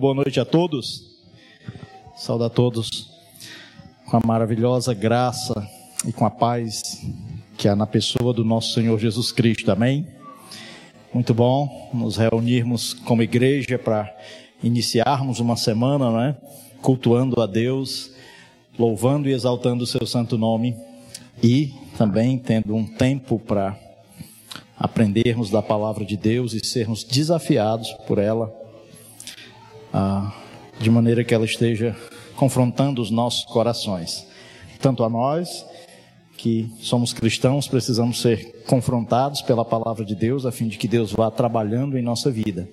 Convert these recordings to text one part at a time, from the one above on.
Boa noite a todos. Saúde a todos com a maravilhosa graça e com a paz que há na pessoa do nosso Senhor Jesus Cristo. Amém? Muito bom nos reunirmos como igreja para iniciarmos uma semana, né? Cultuando a Deus, louvando e exaltando o seu santo nome e também tendo um tempo para aprendermos da palavra de Deus e sermos desafiados por ela ah, de maneira que ela esteja confrontando os nossos corações. Tanto a nós, que somos cristãos, precisamos ser confrontados pela palavra de Deus, a fim de que Deus vá trabalhando em nossa vida.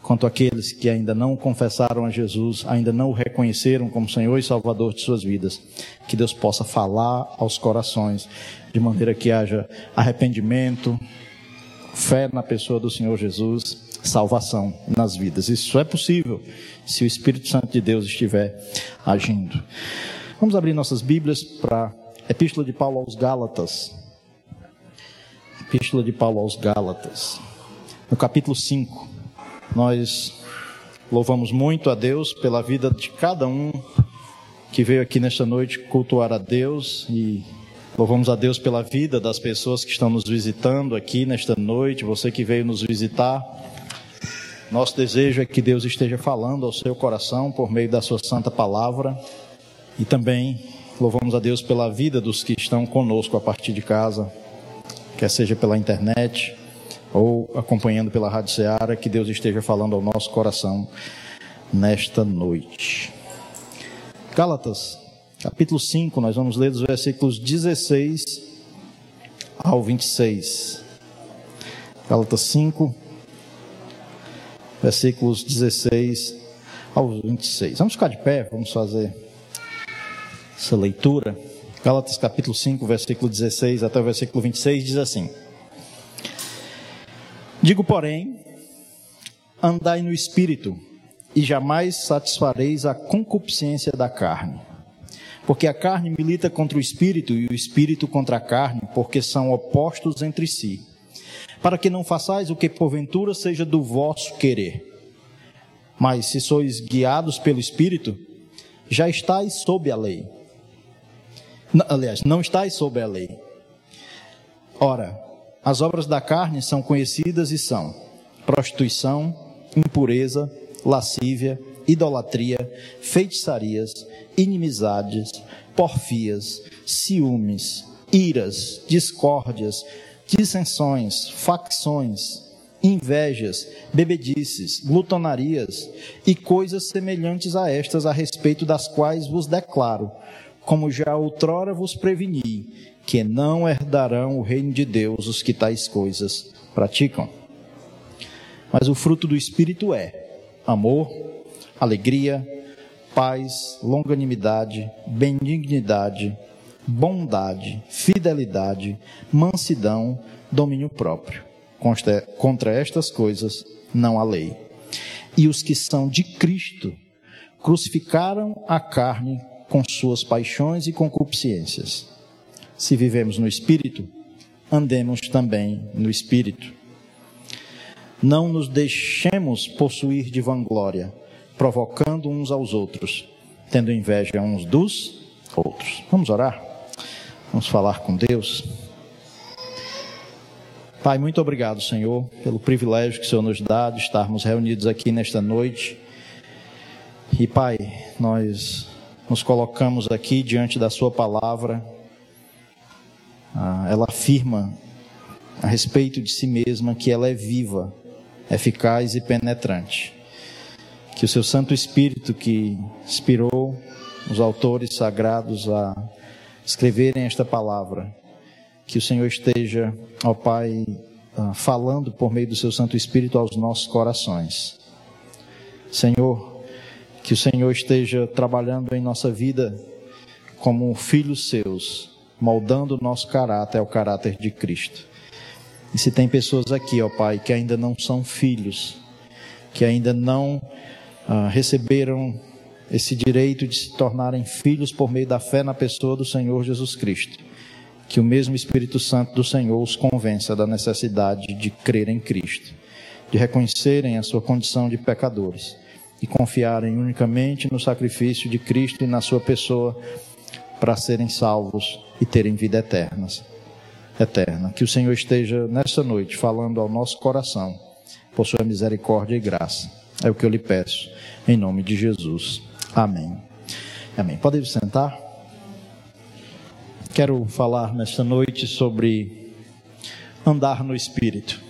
Quanto àqueles que ainda não confessaram a Jesus, ainda não o reconheceram como Senhor e Salvador de suas vidas, que Deus possa falar aos corações, de maneira que haja arrependimento, fé na pessoa do Senhor Jesus salvação nas vidas. Isso é possível se o Espírito Santo de Deus estiver agindo. Vamos abrir nossas Bíblias para a Epístola de Paulo aos Gálatas. Epístola de Paulo aos Gálatas. No capítulo 5, nós louvamos muito a Deus pela vida de cada um que veio aqui nesta noite cultuar a Deus e louvamos a Deus pela vida das pessoas que estão nos visitando aqui nesta noite, você que veio nos visitar. Nosso desejo é que Deus esteja falando ao seu coração por meio da sua santa palavra e também louvamos a Deus pela vida dos que estão conosco a partir de casa, quer seja pela internet ou acompanhando pela Rádio Ceará, que Deus esteja falando ao nosso coração nesta noite. Gálatas, capítulo 5, nós vamos ler dos versículos 16 ao 26. Gálatas 5, versículos 16 ao 26. Vamos ficar de pé, vamos fazer essa leitura. Gálatas capítulo 5, versículo 16 até o versículo 26 diz assim: Digo, porém, andai no espírito, e jamais satisfareis a concupiscência da carne. Porque a carne milita contra o espírito e o espírito contra a carne, porque são opostos entre si para que não façais o que porventura seja do vosso querer. Mas se sois guiados pelo Espírito, já estáis sob a lei. Aliás, não estáis sob a lei. Ora, as obras da carne são conhecidas e são prostituição, impureza, lascívia, idolatria, feitiçarias, inimizades, porfias, ciúmes, iras, discórdias, dissensões, facções, invejas, bebedices, glutonarias e coisas semelhantes a estas, a respeito das quais vos declaro, como já outrora vos preveni, que não herdarão o reino de Deus os que tais coisas praticam. Mas o fruto do Espírito é amor, alegria, paz, longanimidade, benignidade, bondade, fidelidade, mansidão, domínio próprio. Contra estas coisas não há lei. E os que são de Cristo crucificaram a carne com suas paixões e concupiscências. Se vivemos no Espírito, andemos também no Espírito. Não nos deixemos possuir de vanglória, provocando uns aos outros, tendo inveja uns dos outros. Vamos orar? Vamos falar com Deus. Pai, muito obrigado, Senhor, pelo privilégio que o Senhor nos dá de estarmos reunidos aqui nesta noite. E, Pai, nós nos colocamos aqui diante da Sua palavra. Ah, ela afirma a respeito de si mesma que ela é viva, eficaz e penetrante. Que o Seu Santo Espírito, que inspirou os autores sagrados a escreverem esta palavra. Que o Senhor esteja, ó Pai, ah, falando por meio do seu Santo Espírito aos nossos corações. Senhor, que o Senhor esteja trabalhando em nossa vida como filhos seus, moldando o nosso caráter ao caráter de Cristo. E se tem pessoas aqui, ó Pai, que ainda não são filhos, que ainda não ah, receberam esse direito de se tornarem filhos por meio da fé na pessoa do Senhor Jesus Cristo. Que o mesmo Espírito Santo do Senhor os convença da necessidade de crer em Cristo, de reconhecerem a sua condição de pecadores e confiarem unicamente no sacrifício de Cristo e na sua pessoa para serem salvos e terem vida eterna. Eterna. Que o Senhor esteja nessa noite falando ao nosso coração por sua misericórdia e graça. É o que eu lhe peço, em nome de Jesus. Amém. Amém. Pode sentar? Quero falar nesta noite sobre andar no Espírito.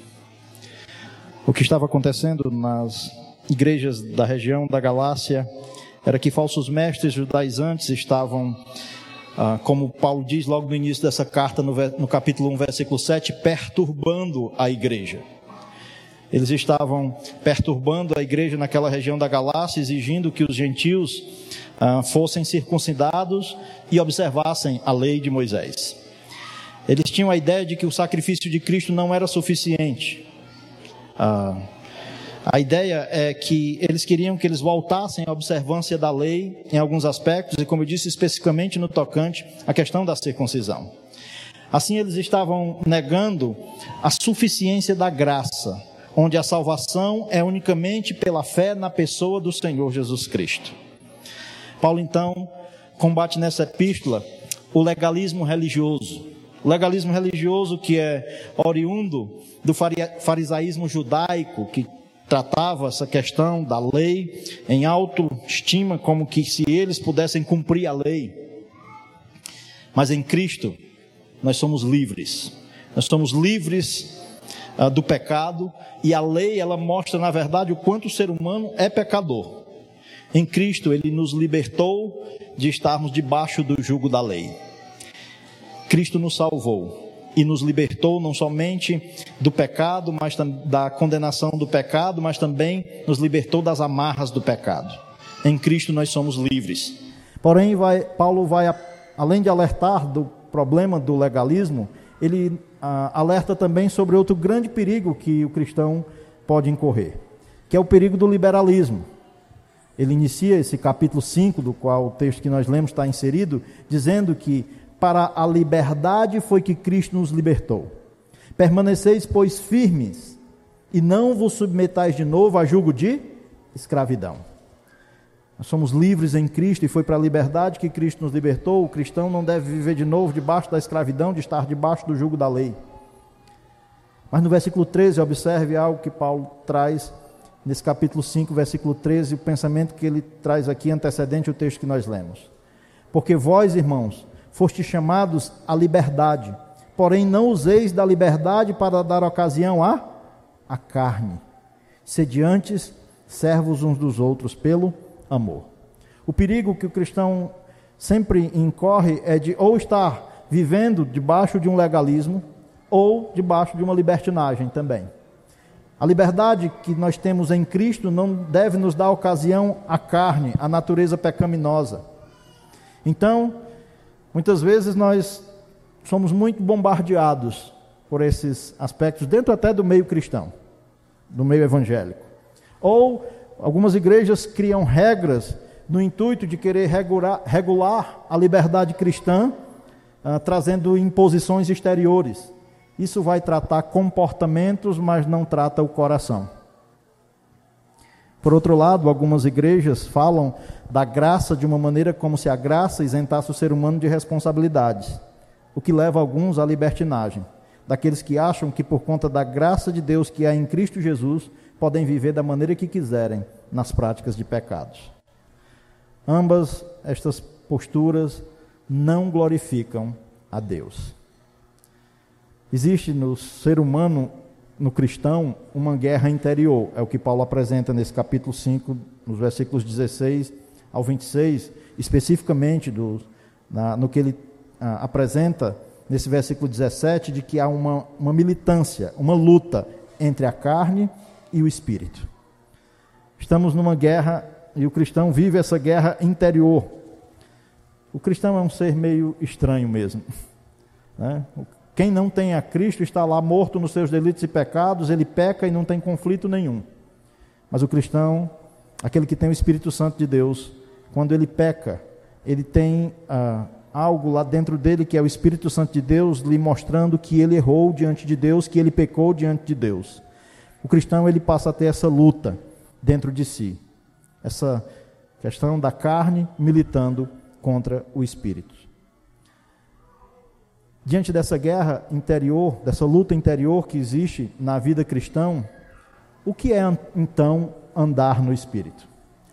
O que estava acontecendo nas igrejas da região da Galácia era que falsos mestres judaizantes estavam, ah, como Paulo diz logo no início dessa carta, no, no capítulo 1, versículo 7, perturbando a igreja. Eles estavam perturbando a igreja naquela região da Galácia, exigindo que os gentios ah, fossem circuncidados e observassem a lei de Moisés. Eles tinham a ideia de que o sacrifício de Cristo não era suficiente. Ah, a ideia é que eles queriam que eles voltassem à observância da lei em alguns aspectos, e como eu disse, especificamente no tocante à questão da circuncisão. Assim, eles estavam negando a suficiência da graça, onde a salvação é unicamente pela fé na pessoa do Senhor Jesus Cristo. Paulo, então, combate nessa epístola o legalismo religioso. O legalismo religioso que é oriundo do farisaísmo judaico, que tratava essa questão da lei em autoestima, como que se eles pudessem cumprir a lei. Mas em Cristo, nós somos livres. Nós somos livres uh, do pecado e a lei, ela mostra, na verdade, o quanto o ser humano é pecador. Em Cristo, ele nos libertou de estarmos debaixo do jugo da lei. Cristo nos salvou e nos libertou não somente do pecado, mas da condenação do pecado, mas também nos libertou das amarras do pecado. Em Cristo nós somos livres. Porém, vai, Paulo vai, além de alertar do problema do legalismo, ele ah, alerta também sobre outro grande perigo que o cristão pode incorrer, que é o perigo do liberalismo. Ele inicia esse capítulo 5, do qual o texto que nós lemos está inserido, dizendo que para a liberdade foi que Cristo nos libertou. Permaneceis, pois, firmes, e não vos submetais de novo a julgo de escravidão. Nós somos livres em Cristo e foi para a liberdade que Cristo nos libertou. O cristão não deve viver de novo debaixo da escravidão, de estar debaixo do jugo da lei. Mas no versículo 13, observe algo que Paulo traz nesse capítulo 5, versículo 13, o pensamento que ele traz aqui antecedente ao texto que nós lemos. Porque vós, irmãos, foste chamados à liberdade. Porém, não useis da liberdade para dar ocasião à, à carne. Sede antes servos uns dos outros pelo amor. O perigo que o cristão sempre incorre é de ou estar vivendo debaixo de um legalismo ou debaixo de uma libertinagem também. A liberdade que nós temos em Cristo não deve nos dar ocasião à carne, à natureza pecaminosa. Então, Muitas vezes nós somos muito bombardeados por esses aspectos, dentro até do meio cristão, do meio evangélico. Ou algumas igrejas criam regras no intuito de querer regular, regular a liberdade cristã, ah, trazendo imposições exteriores. Isso vai tratar comportamentos, mas não trata o coração. Por outro lado, algumas igrejas falam da graça de uma maneira como se a graça isentasse o ser humano de responsabilidades, o que leva alguns à libertinagem, daqueles que acham que por conta da graça de Deus que há em Cristo Jesus, podem viver da maneira que quiserem nas práticas de pecados. Ambas estas posturas não glorificam a Deus. Existe no ser humano no cristão uma guerra interior. É o que Paulo apresenta nesse capítulo 5, nos versículos 16 ao 26, especificamente do, na, no que ele ah, apresenta nesse versículo 17, de que há uma, uma militância, uma luta entre a carne e o espírito. Estamos numa guerra e o cristão vive essa guerra interior. O cristão é um ser meio estranho mesmo. Né? Quem não tem a Cristo está lá morto nos seus delitos e pecados, ele peca e não tem conflito nenhum. Mas o cristão, aquele que tem o Espírito Santo de Deus, quando ele peca, ele tem ah, algo lá dentro dele que é o Espírito Santo de Deus lhe mostrando que ele errou diante de Deus, que ele pecou diante de Deus. O cristão ele passa a ter essa luta dentro de si. Essa questão da carne militando contra o espírito. Diante dessa guerra interior, dessa luta interior que existe na vida cristã, o que é então andar no espírito?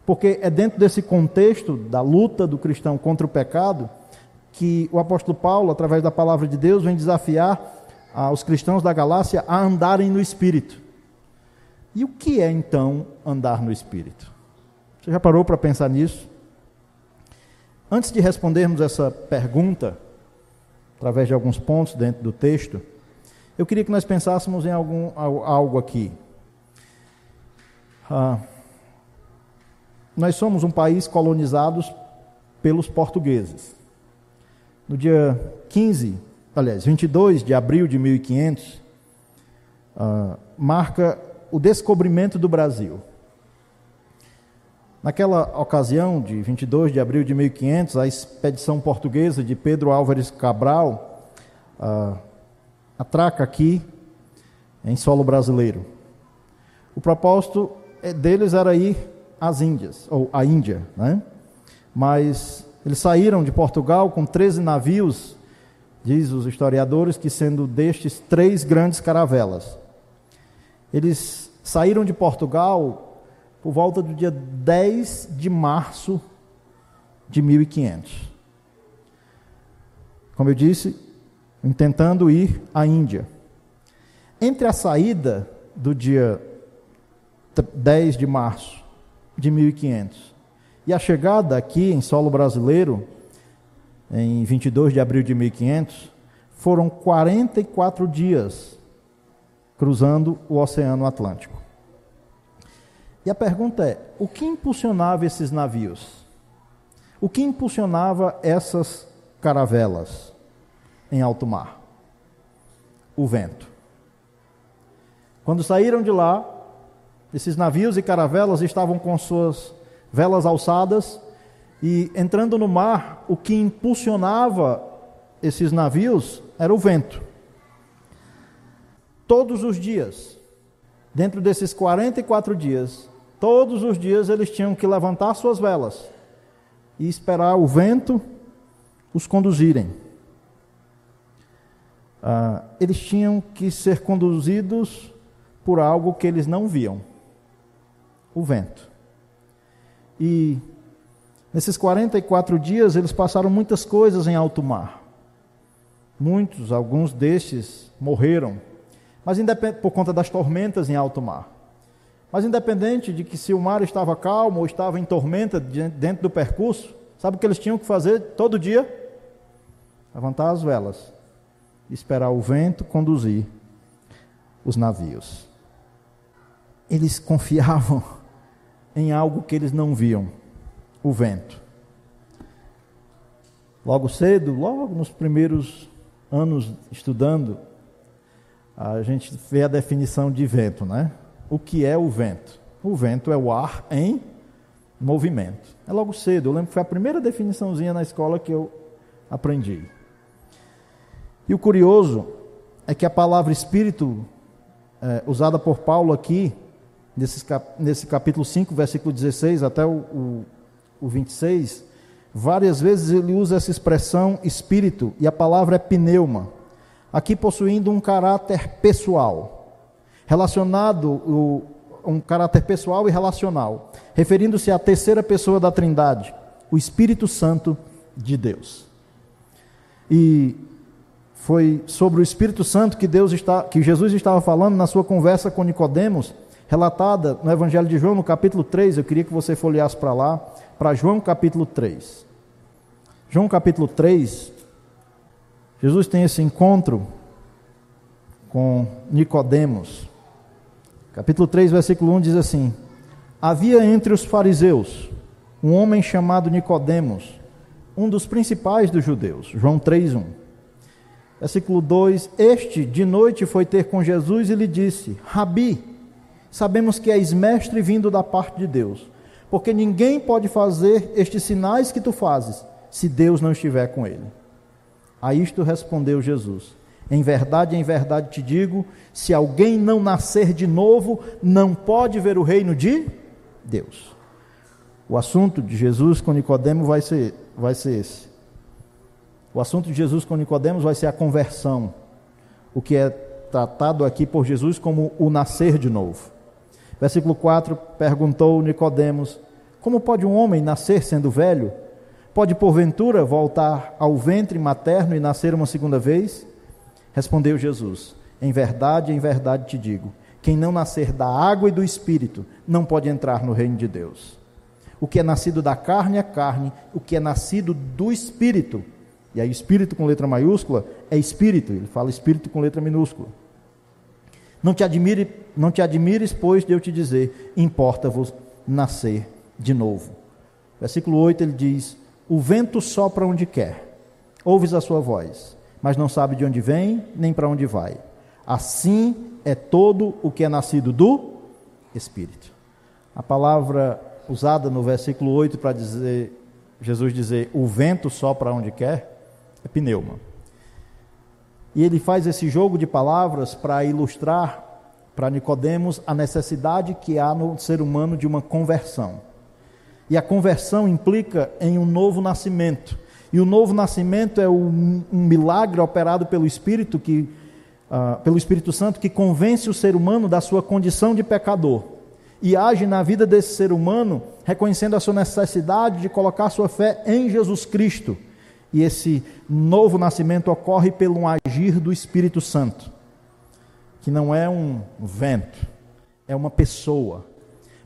Porque é dentro desse contexto da luta do cristão contra o pecado que o apóstolo Paulo, através da palavra de Deus, vem desafiar aos cristãos da Galácia a andarem no espírito. E o que é então andar no espírito? Você já parou para pensar nisso? Antes de respondermos essa pergunta, através de alguns pontos dentro do texto, eu queria que nós pensássemos em algum, algo aqui. Ah, nós somos um país colonizado pelos portugueses. No dia 15, aliás, 22 de abril de 1500, ah, marca o descobrimento do Brasil. Naquela ocasião, de 22 de abril de 1500, a expedição portuguesa de Pedro Álvares Cabral ah, atraca aqui em solo brasileiro. O propósito eh, deles era ir as Índias, ou a Índia, né? Mas eles saíram de Portugal com 13 navios, diz os historiadores, que sendo destes três grandes caravelas. Eles saíram de Portugal por volta do dia 10 de março de 1500. Como eu disse, intentando ir à Índia. Entre a saída do dia 10 de março de 1500. E a chegada aqui em solo brasileiro, em 22 de abril de 1500, foram 44 dias cruzando o Oceano Atlântico. E a pergunta é: o que impulsionava esses navios? O que impulsionava essas caravelas em alto mar? O vento. Quando saíram de lá, esses navios e caravelas estavam com suas velas alçadas e entrando no mar, o que impulsionava esses navios era o vento. Todos os dias, dentro desses 44 dias, todos os dias eles tinham que levantar suas velas e esperar o vento os conduzirem. Ah, eles tinham que ser conduzidos por algo que eles não viam o vento. E nesses 44 dias eles passaram muitas coisas em alto mar. Muitos, alguns destes morreram, mas por conta das tormentas em alto mar. Mas independente de que se o mar estava calmo ou estava em tormenta dentro do percurso, sabe o que eles tinham que fazer todo dia? Levantar as velas, esperar o vento conduzir os navios. Eles confiavam em algo que eles não viam: o vento. Logo cedo, logo nos primeiros anos estudando, a gente vê a definição de vento, né? O que é o vento? O vento é o ar em movimento. É logo cedo, eu lembro que foi a primeira definiçãozinha na escola que eu aprendi. E o curioso é que a palavra espírito, é, usada por Paulo aqui, nesse, nesse capítulo 5, versículo 16 até o, o, o 26, várias vezes ele usa essa expressão espírito, e a palavra é pneuma, aqui possuindo um caráter pessoal, relacionado, o, um caráter pessoal e relacional, referindo-se à terceira pessoa da Trindade, o Espírito Santo de Deus. E foi sobre o Espírito Santo que Deus está, que Jesus estava falando na sua conversa com Nicodemos, relatada no Evangelho de João, no capítulo 3. Eu queria que você folheasse para lá, para João capítulo 3. João capítulo 3, Jesus tem esse encontro com Nicodemos. Capítulo 3, versículo 1 diz assim: Havia entre os fariseus um homem chamado Nicodemos, um dos principais dos judeus. João 3:1. Versículo 2: Este de noite foi ter com Jesus e lhe disse: Rabi, sabemos que és mestre vindo da parte de Deus, porque ninguém pode fazer estes sinais que tu fazes, se Deus não estiver com ele. A isto respondeu Jesus: Em verdade, em verdade te digo: se alguém não nascer de novo, não pode ver o reino de Deus. O assunto de Jesus com Nicodemo vai ser, vai ser esse. O assunto de Jesus com Nicodemos vai ser a conversão, o que é tratado aqui por Jesus como o nascer de novo. Versículo 4 perguntou Nicodemos: Como pode um homem nascer sendo velho? Pode porventura voltar ao ventre materno e nascer uma segunda vez? Respondeu Jesus: Em verdade, em verdade te digo, quem não nascer da água e do espírito não pode entrar no reino de Deus. O que é nascido da carne é carne, o que é nascido do espírito e aí, espírito com letra maiúscula é espírito, ele fala espírito com letra minúscula. Não te, admire, não te admires, pois, de eu te dizer: importa-vos nascer de novo. Versículo 8 ele diz: O vento sopra onde quer, ouves a sua voz, mas não sabe de onde vem nem para onde vai. Assim é todo o que é nascido do Espírito. A palavra usada no versículo 8 para dizer, Jesus dizer, o vento sopra onde quer, é pneuma. E ele faz esse jogo de palavras para ilustrar para Nicodemos a necessidade que há no ser humano de uma conversão. E a conversão implica em um novo nascimento. E o novo nascimento é um, um milagre operado pelo Espírito que uh, pelo Espírito Santo que convence o ser humano da sua condição de pecador e age na vida desse ser humano reconhecendo a sua necessidade de colocar sua fé em Jesus Cristo e esse novo nascimento ocorre pelo agir do Espírito Santo, que não é um vento, é uma pessoa.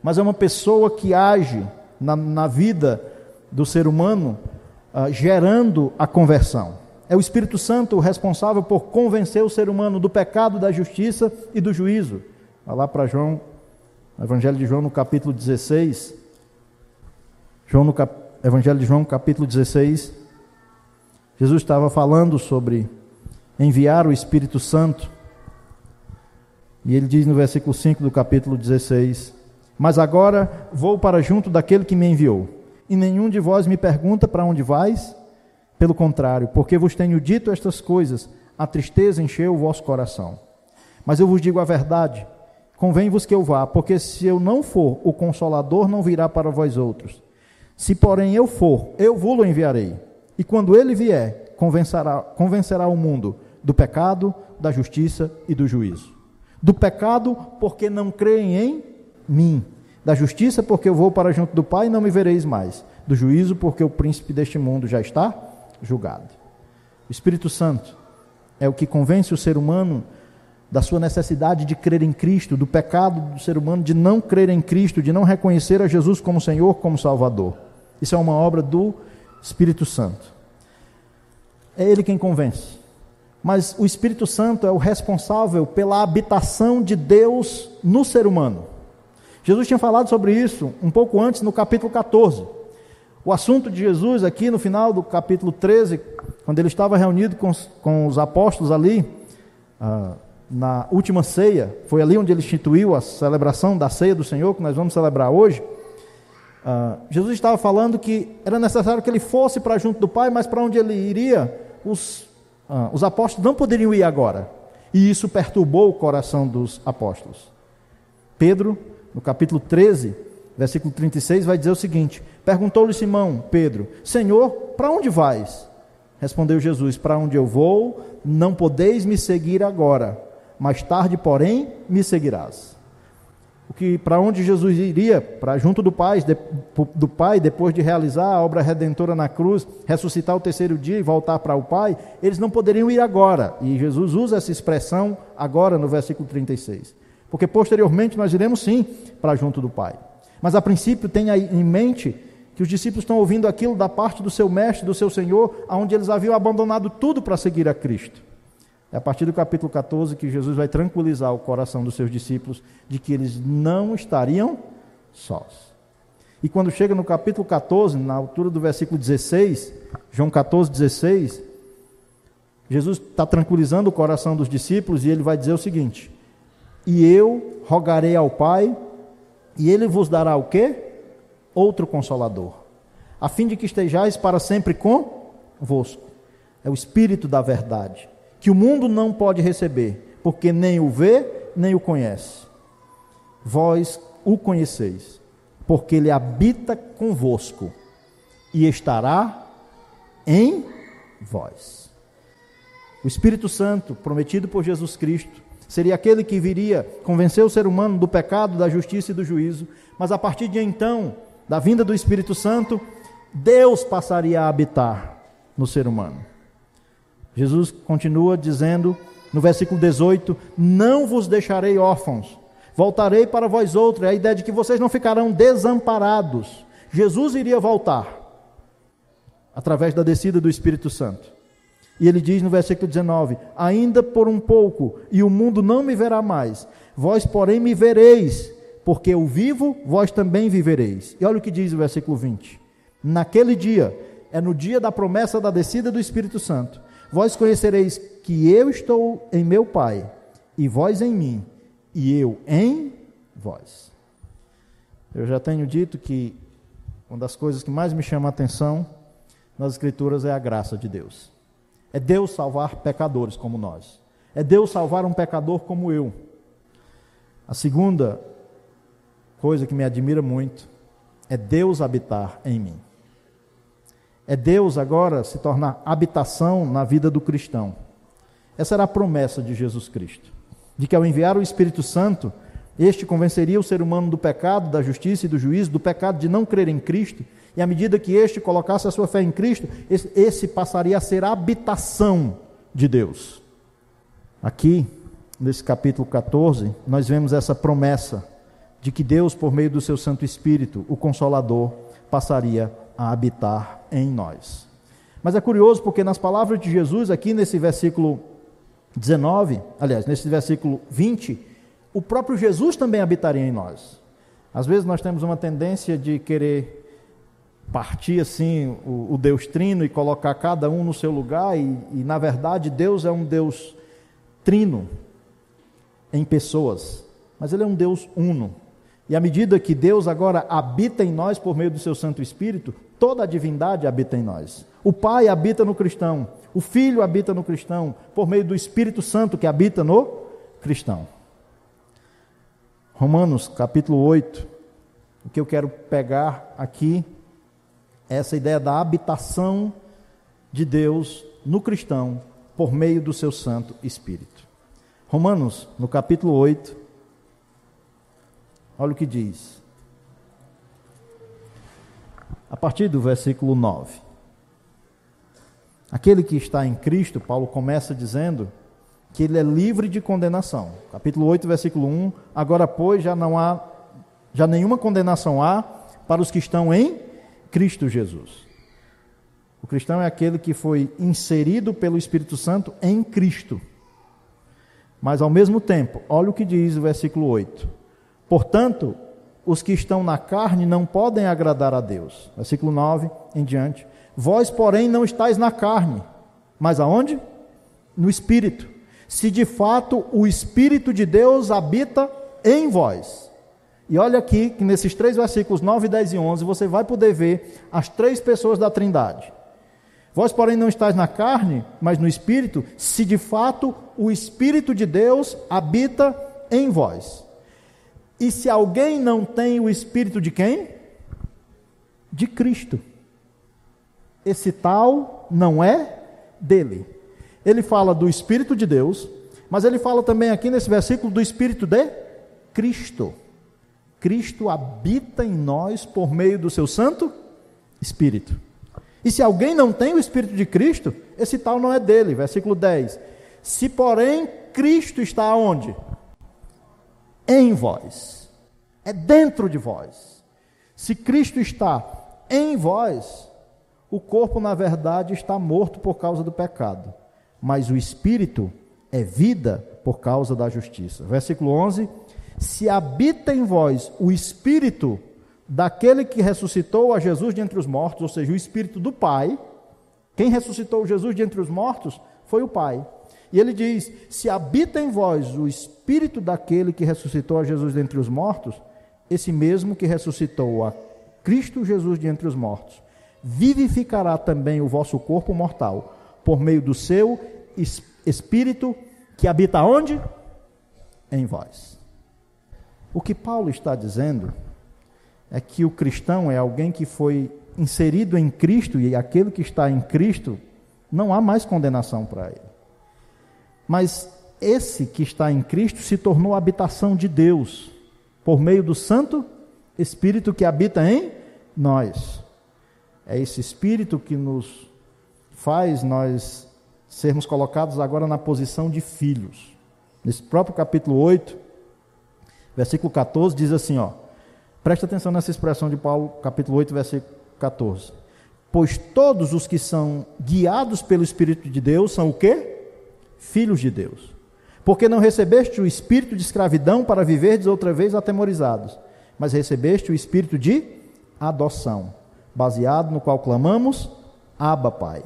Mas é uma pessoa que age na, na vida do ser humano, uh, gerando a conversão. É o Espírito Santo o responsável por convencer o ser humano do pecado, da justiça e do juízo. Vai lá para João, Evangelho de João, no capítulo 16. João no cap, Evangelho de João, capítulo 16, Jesus estava falando sobre enviar o Espírito Santo. E ele diz no versículo 5 do capítulo 16: Mas agora vou para junto daquele que me enviou. E nenhum de vós me pergunta para onde vais? Pelo contrário, porque vos tenho dito estas coisas, a tristeza encheu o vosso coração. Mas eu vos digo a verdade: convém-vos que eu vá, porque se eu não for, o consolador não virá para vós outros. Se, porém, eu for, eu vou-lo enviarei. E quando ele vier, convencerá, convencerá o mundo do pecado, da justiça e do juízo. Do pecado, porque não creem em mim. Da justiça, porque eu vou para junto do Pai e não me vereis mais. Do juízo, porque o príncipe deste mundo já está julgado. O Espírito Santo é o que convence o ser humano da sua necessidade de crer em Cristo, do pecado do ser humano de não crer em Cristo, de não reconhecer a Jesus como Senhor, como Salvador. Isso é uma obra do Espírito Santo. É Ele quem convence. Mas o Espírito Santo é o responsável pela habitação de Deus no ser humano. Jesus tinha falado sobre isso um pouco antes, no capítulo 14. O assunto de Jesus, aqui no final do capítulo 13, quando ele estava reunido com os, com os apóstolos ali, ah, na última ceia, foi ali onde ele instituiu a celebração da ceia do Senhor, que nós vamos celebrar hoje. Uh, Jesus estava falando que era necessário que ele fosse para junto do Pai, mas para onde ele iria, os, uh, os apóstolos não poderiam ir agora. E isso perturbou o coração dos apóstolos. Pedro, no capítulo 13, versículo 36, vai dizer o seguinte: Perguntou-lhe Simão, Pedro, Senhor, para onde vais? Respondeu Jesus: Para onde eu vou, não podeis me seguir agora, mais tarde, porém, me seguirás o que para onde Jesus iria, para junto do Pai, de, do Pai, depois de realizar a obra redentora na cruz, ressuscitar o terceiro dia e voltar para o Pai, eles não poderiam ir agora. E Jesus usa essa expressão agora no versículo 36. Porque posteriormente nós iremos sim para junto do Pai. Mas a princípio tenha em mente que os discípulos estão ouvindo aquilo da parte do seu mestre, do seu Senhor, aonde eles haviam abandonado tudo para seguir a Cristo. É a partir do capítulo 14 que Jesus vai tranquilizar o coração dos seus discípulos de que eles não estariam sós. E quando chega no capítulo 14, na altura do versículo 16, João 14, 16, Jesus está tranquilizando o coração dos discípulos e ele vai dizer o seguinte: E eu rogarei ao Pai, e ele vos dará o quê? Outro consolador, a fim de que estejais para sempre convosco. É o Espírito da verdade que o mundo não pode receber, porque nem o vê, nem o conhece. Vós o conheceis, porque ele habita convosco e estará em vós. O Espírito Santo, prometido por Jesus Cristo, seria aquele que viria convencer o ser humano do pecado, da justiça e do juízo, mas a partir de então, da vinda do Espírito Santo, Deus passaria a habitar no ser humano. Jesus continua dizendo no versículo 18: Não vos deixarei órfãos, voltarei para vós outros. É a ideia de que vocês não ficarão desamparados. Jesus iria voltar através da descida do Espírito Santo. E ele diz no versículo 19: Ainda por um pouco, e o mundo não me verá mais, vós, porém, me vereis, porque eu vivo, vós também vivereis. E olha o que diz o versículo 20: Naquele dia, é no dia da promessa da descida do Espírito Santo, vós conhecereis que eu estou em meu Pai, e vós em mim, e eu em vós. Eu já tenho dito que uma das coisas que mais me chama a atenção nas Escrituras é a graça de Deus. É Deus salvar pecadores como nós. É Deus salvar um pecador como eu. A segunda coisa que me admira muito é Deus habitar em mim. É Deus agora se tornar habitação na vida do cristão. Essa era a promessa de Jesus Cristo, de que ao enviar o Espírito Santo, este convenceria o ser humano do pecado, da justiça e do juízo, do pecado de não crer em Cristo, e à medida que este colocasse a sua fé em Cristo, esse, passaria a ser a habitação de Deus. Aqui, nesse capítulo 14, nós vemos essa promessa de que Deus, por meio do seu Santo Espírito, o Consolador, passaria a habitar em nós. Mas é curioso porque nas palavras de Jesus, aqui nesse versículo 19, aliás, nesse versículo 20, o próprio Jesus também habitaria em nós. Às vezes nós temos uma tendência de querer partir assim o, o, Deus trino e colocar cada um no seu lugar, e, e na verdade Deus é um Deus trino em pessoas, mas Ele é um Deus uno. E à medida que Deus agora habita em nós por meio do seu Santo Espírito, toda a divindade habita em nós. O Pai habita no cristão, o Filho habita no cristão, por meio do Espírito Santo que habita no cristão. Romanos capítulo 8, o que eu quero pegar aqui essa ideia da habitação de Deus no cristão por meio do seu Santo Espírito. Romanos, no capítulo 8, olha o que diz. A partir do versículo 9. Aquele que está em Cristo, Paulo começa dizendo que ele é livre de condenação. Capítulo 8, versículo 1. Agora, pois, já não há, já nenhuma condenação há para os que estão em Cristo Jesus. O cristão é aquele que foi inserido pelo Espírito Santo em Cristo. Mas ao mesmo tempo, olha o que diz o versículo 8. Portanto, os que estão na carne não podem agradar a Deus. Versículo 9 em diante. Vós, porém, não estáis na carne, mas aonde? No Espírito. Se de fato o Espírito de Deus habita em vós. E olha aqui que nesses três versículos 9, 10 e 11 você vai poder ver as três pessoas da Trindade. Vós, porém, não estáis na carne, mas no Espírito, se de fato o Espírito de Deus habita em vós. E se alguém não tem o Espírito de quem? De Cristo. Esse tal não é dele. Ele fala do Espírito de Deus, mas ele fala também aqui nesse versículo do Espírito de Cristo. Cristo habita em nós por meio do seu Santo Espírito. E se alguém não tem o Espírito de Cristo, esse tal não é dele. Versículo 10. Se, porém, Cristo está onde? Em vós. É dentro de vós. Se Cristo está em vós, o corpo, na verdade, está morto por causa do pecado, mas o espírito é vida por causa da justiça. Versículo 11: se habita em vós o espírito daquele que ressuscitou a Jesus de entre os mortos, ou seja, o espírito do Pai, quem ressuscitou Jesus de entre os mortos foi o Pai. E ele diz: se habita em vós o espírito daquele que ressuscitou a Jesus de entre os mortos, esse mesmo que ressuscitou a Cristo Jesus de entre os mortos, vivificará também o vosso corpo mortal, por meio do seu espírito que habita onde? Em vós. O que Paulo está dizendo é que o cristão é alguém que foi inserido em Cristo e aquele que está em Cristo, não há mais condenação para ele. Mas esse que está em Cristo se tornou habitação de Deus por meio do Santo Espírito que habita em nós. É esse Espírito que nos faz nós sermos colocados agora na posição de filhos. Nesse próprio capítulo 8, versículo 14, diz assim: ó, presta atenção nessa expressão de Paulo, capítulo 8, versículo 14. Pois todos os que são guiados pelo Espírito de Deus são o quê? Filhos de Deus. Porque não recebeste o espírito de escravidão para viverdes outra vez atemorizados, mas recebeste o espírito de adoção, baseado no qual clamamos, Abba, Pai.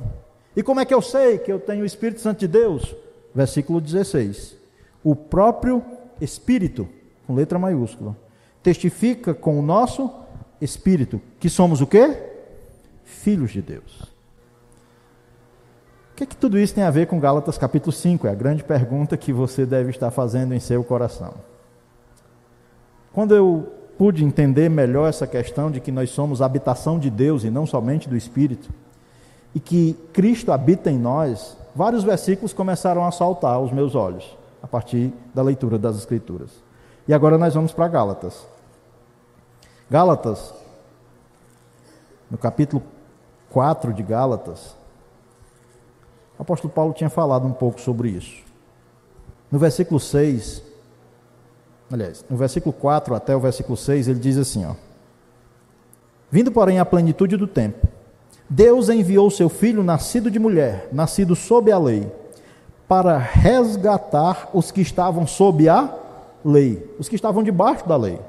E como é que eu sei que eu tenho o Espírito Santo de Deus? Versículo 16. O próprio Espírito, com letra maiúscula, testifica com o nosso Espírito que somos o quê? Filhos de Deus. O que, é que tudo isso tem a ver com Gálatas capítulo 5? É a grande pergunta que você deve estar fazendo em seu coração. Quando eu pude entender melhor essa questão de que nós somos habitação de Deus e não somente do Espírito, e que Cristo habita em nós, vários versículos começaram a saltar aos meus olhos, a partir da leitura das Escrituras. E agora nós vamos para Gálatas. Gálatas, no capítulo 4 de Gálatas, o apóstolo Paulo tinha falado um pouco sobre isso. No versículo 6, aliás, no versículo 4 até o versículo 6, ele diz assim: ó, Vindo, porém, à plenitude do tempo, Deus enviou seu filho, nascido de mulher, nascido sob a lei, para resgatar os que estavam sob a lei, os que estavam debaixo da lei,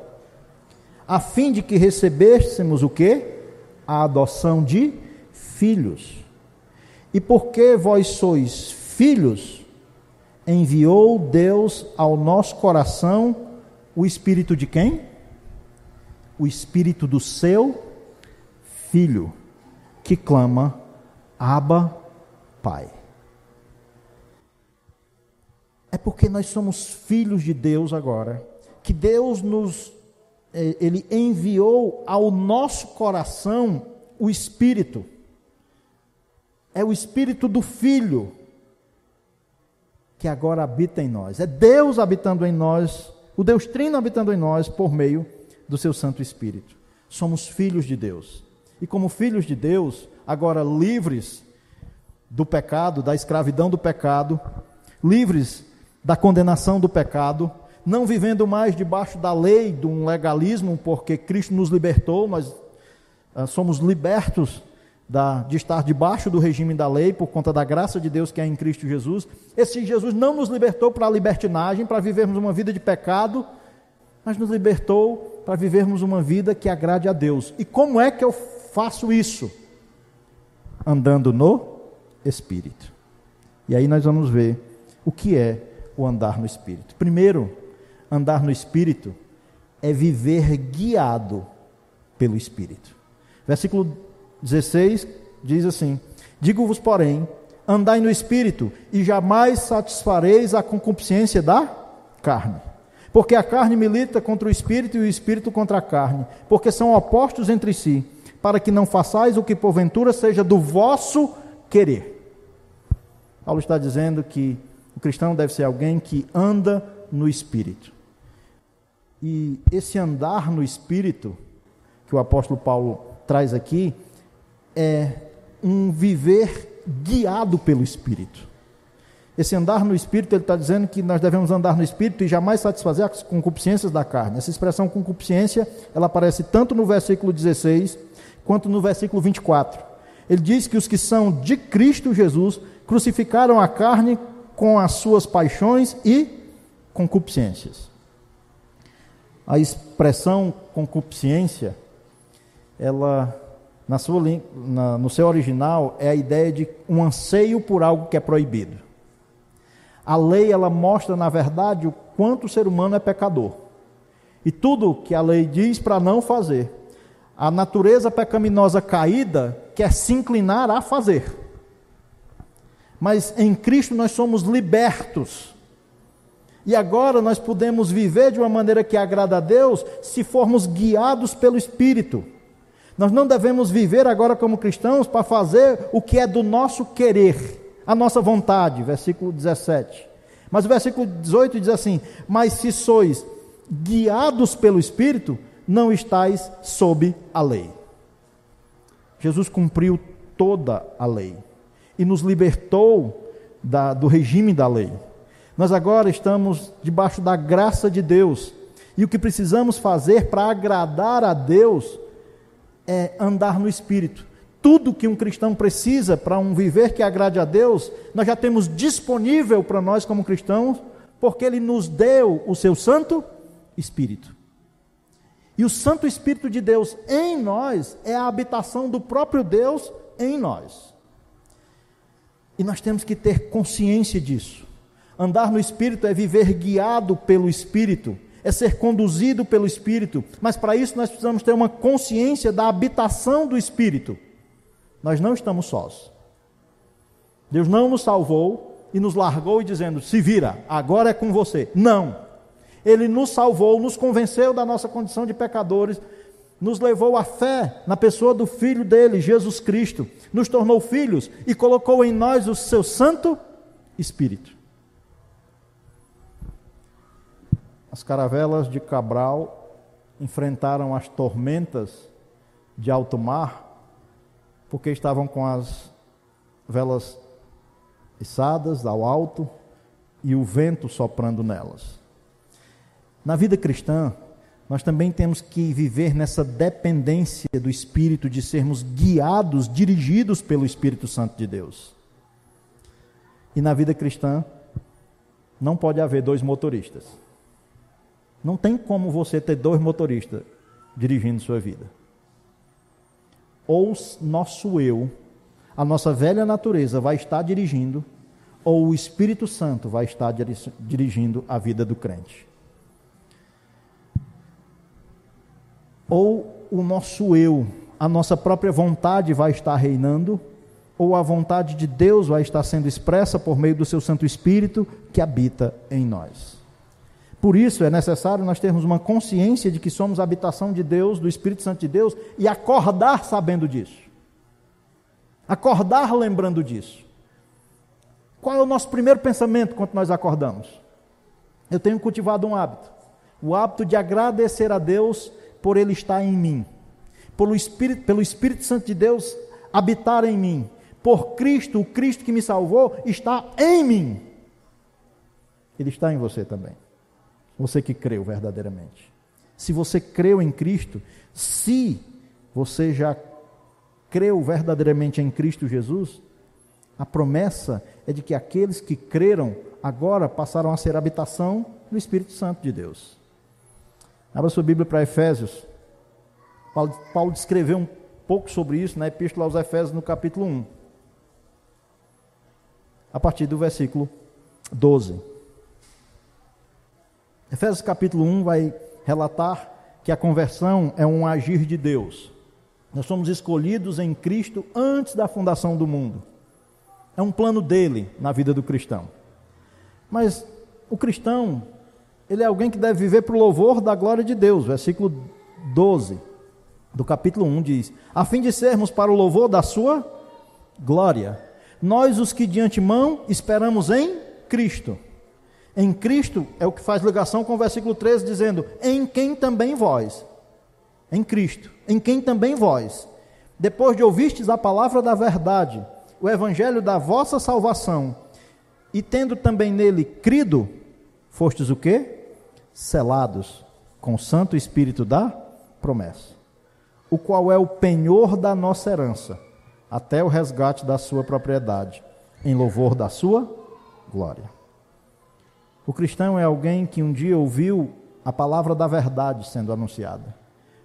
a fim de que recebêssemos o que? A adoção de filhos. E porque vós sois filhos, enviou Deus ao nosso coração o espírito de quem? O espírito do seu filho que clama: Abba, Pai. É porque nós somos filhos de Deus agora, que Deus nos é, ele enviou ao nosso coração o espírito. É o espírito do filho que agora habita em nós. É Deus habitando em nós, o Deus Trino habitando em nós por meio do seu Santo Espírito. Somos filhos de Deus. E como filhos de Deus, agora livres do pecado, da escravidão do pecado, livres da condenação do pecado, não vivendo mais debaixo da lei, de um legalismo, porque Cristo nos libertou, nós ah, somos libertos da, de estar debaixo do regime da lei por conta da graça de Deus que é em Cristo Jesus. Esse Jesus não nos libertou para a libertinagem, para vivermos uma vida de pecado, mas nos libertou para vivermos uma vida que agrade a Deus. E como é que eu faço isso? Andando no Espírito. E aí nós vamos ver o que é o andar no Espírito. Primeiro, andar no Espírito é viver guiado pelo Espírito. Versículo 16 diz assim: Digo-vos, porém, andai no Espírito, e jamais satisfareis a concupiscência da carne. Porque a carne milita contra o Espírito e o Espírito contra a carne, porque são opostos entre si para que não façais o que porventura seja do vosso querer. Paulo está dizendo que o cristão deve ser alguém que anda no espírito. E esse andar no espírito que o apóstolo Paulo traz aqui é um viver guiado pelo espírito. Esse andar no espírito, ele está dizendo que nós devemos andar no espírito e jamais satisfazer as concupiscências da carne. Essa expressão concupiscência, ela aparece tanto no versículo 16 quanto no versículo 24. Ele diz que os que são de Cristo Jesus crucificaram a carne com as suas paixões e concupiscências. A expressão concupiscência, ela na sua, na, no seu original é a ideia de um anseio por algo que é proibido. A lei ela mostra na verdade o quanto o ser humano é pecador. E tudo que a lei diz para não fazer, a natureza pecaminosa caída quer se inclinar a fazer. Mas em Cristo nós somos libertos. E agora nós podemos viver de uma maneira que agrada a Deus se formos guiados pelo Espírito. Nós não devemos viver agora como cristãos para fazer o que é do nosso querer, a nossa vontade, versículo 17. Mas o versículo 18 diz assim: Mas se sois guiados pelo Espírito, não estáis sob a lei. Jesus cumpriu toda a lei e nos libertou da, do regime da lei. Nós agora estamos debaixo da graça de Deus e o que precisamos fazer para agradar a Deus é andar no Espírito. Tudo que um cristão precisa para um viver que agrade a Deus, nós já temos disponível para nós como cristãos, porque Ele nos deu o seu Santo Espírito. E o Santo Espírito de Deus em nós é a habitação do próprio Deus em nós. E nós temos que ter consciência disso. Andar no Espírito é viver guiado pelo Espírito, é ser conduzido pelo Espírito, mas para isso nós precisamos ter uma consciência da habitação do Espírito. Nós não estamos sós. Deus não nos salvou e nos largou dizendo: se vira, agora é com você. Não. Ele nos salvou, nos convenceu da nossa condição de pecadores, nos levou à fé na pessoa do Filho dele, Jesus Cristo, nos tornou filhos e colocou em nós o seu Santo Espírito. As caravelas de Cabral enfrentaram as tormentas de alto mar porque estavam com as velas içadas ao alto e o vento soprando nelas. Na vida cristã, nós também temos que viver nessa dependência do Espírito, de sermos guiados, dirigidos pelo Espírito Santo de Deus. E na vida cristã, não pode haver dois motoristas. Não tem como você ter dois motoristas dirigindo sua vida. Ou nosso eu, a nossa velha natureza vai estar dirigindo, ou o Espírito Santo vai estar dirigindo a vida do crente. Ou o nosso eu, a nossa própria vontade vai estar reinando, ou a vontade de Deus vai estar sendo expressa por meio do seu Santo Espírito que habita em nós. Por isso é necessário nós termos uma consciência de que somos habitação de Deus, do Espírito Santo de Deus, e acordar sabendo disso. Acordar lembrando disso. Qual é o nosso primeiro pensamento quando nós acordamos? Eu tenho cultivado um hábito, o hábito de agradecer a Deus por Ele estar em mim, pelo Espírito, pelo Espírito Santo de Deus habitar em mim, por Cristo, o Cristo que me salvou, está em mim. Ele está em você também. Você que creu verdadeiramente. Se você creu em Cristo, se você já creu verdadeiramente em Cristo Jesus, a promessa é de que aqueles que creram agora passaram a ser habitação do Espírito Santo de Deus. Abra sua Bíblia para Efésios. Paulo, Paulo descreveu um pouco sobre isso na Epístola aos Efésios, no capítulo 1. A partir do versículo 12. Efésios capítulo 1 vai relatar que a conversão é um agir de Deus. Nós somos escolhidos em Cristo antes da fundação do mundo. É um plano dele na vida do cristão. Mas o cristão ele é alguém que deve viver para o louvor da glória de Deus. Versículo 12 do capítulo 1 diz: A fim de sermos para o louvor da sua glória, nós os que de antemão esperamos em Cristo. Em Cristo é o que faz ligação com o versículo 13, dizendo: Em quem também vós, em Cristo, em quem também vós, depois de ouvistes a palavra da verdade, o evangelho da vossa salvação, e tendo também nele crido, fostes o quê? Selados com o Santo Espírito da promessa, o qual é o penhor da nossa herança, até o resgate da sua propriedade, em louvor da sua glória. O cristão é alguém que um dia ouviu a palavra da verdade sendo anunciada,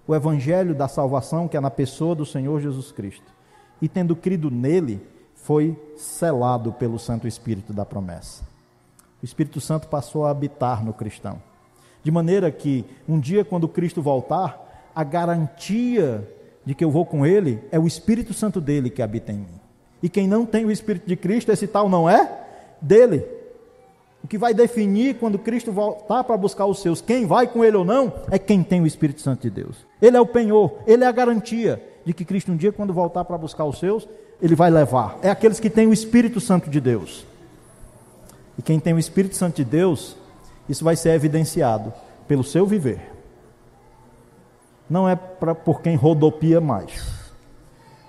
o evangelho da salvação que é na pessoa do Senhor Jesus Cristo, e tendo crido nele, foi selado pelo Santo Espírito da promessa. O Espírito Santo passou a habitar no cristão de maneira que um dia, quando Cristo voltar, a garantia de que eu vou com Ele é o Espírito Santo dele que habita em mim. E quem não tem o Espírito de Cristo, esse tal não é dele. O que vai definir quando Cristo voltar para buscar os seus, quem vai com ele ou não, é quem tem o Espírito Santo de Deus. Ele é o penhor, ele é a garantia de que Cristo um dia, quando voltar para buscar os seus, ele vai levar. É aqueles que têm o Espírito Santo de Deus. E quem tem o Espírito Santo de Deus, isso vai ser evidenciado pelo seu viver. Não é pra, por quem rodopia mais.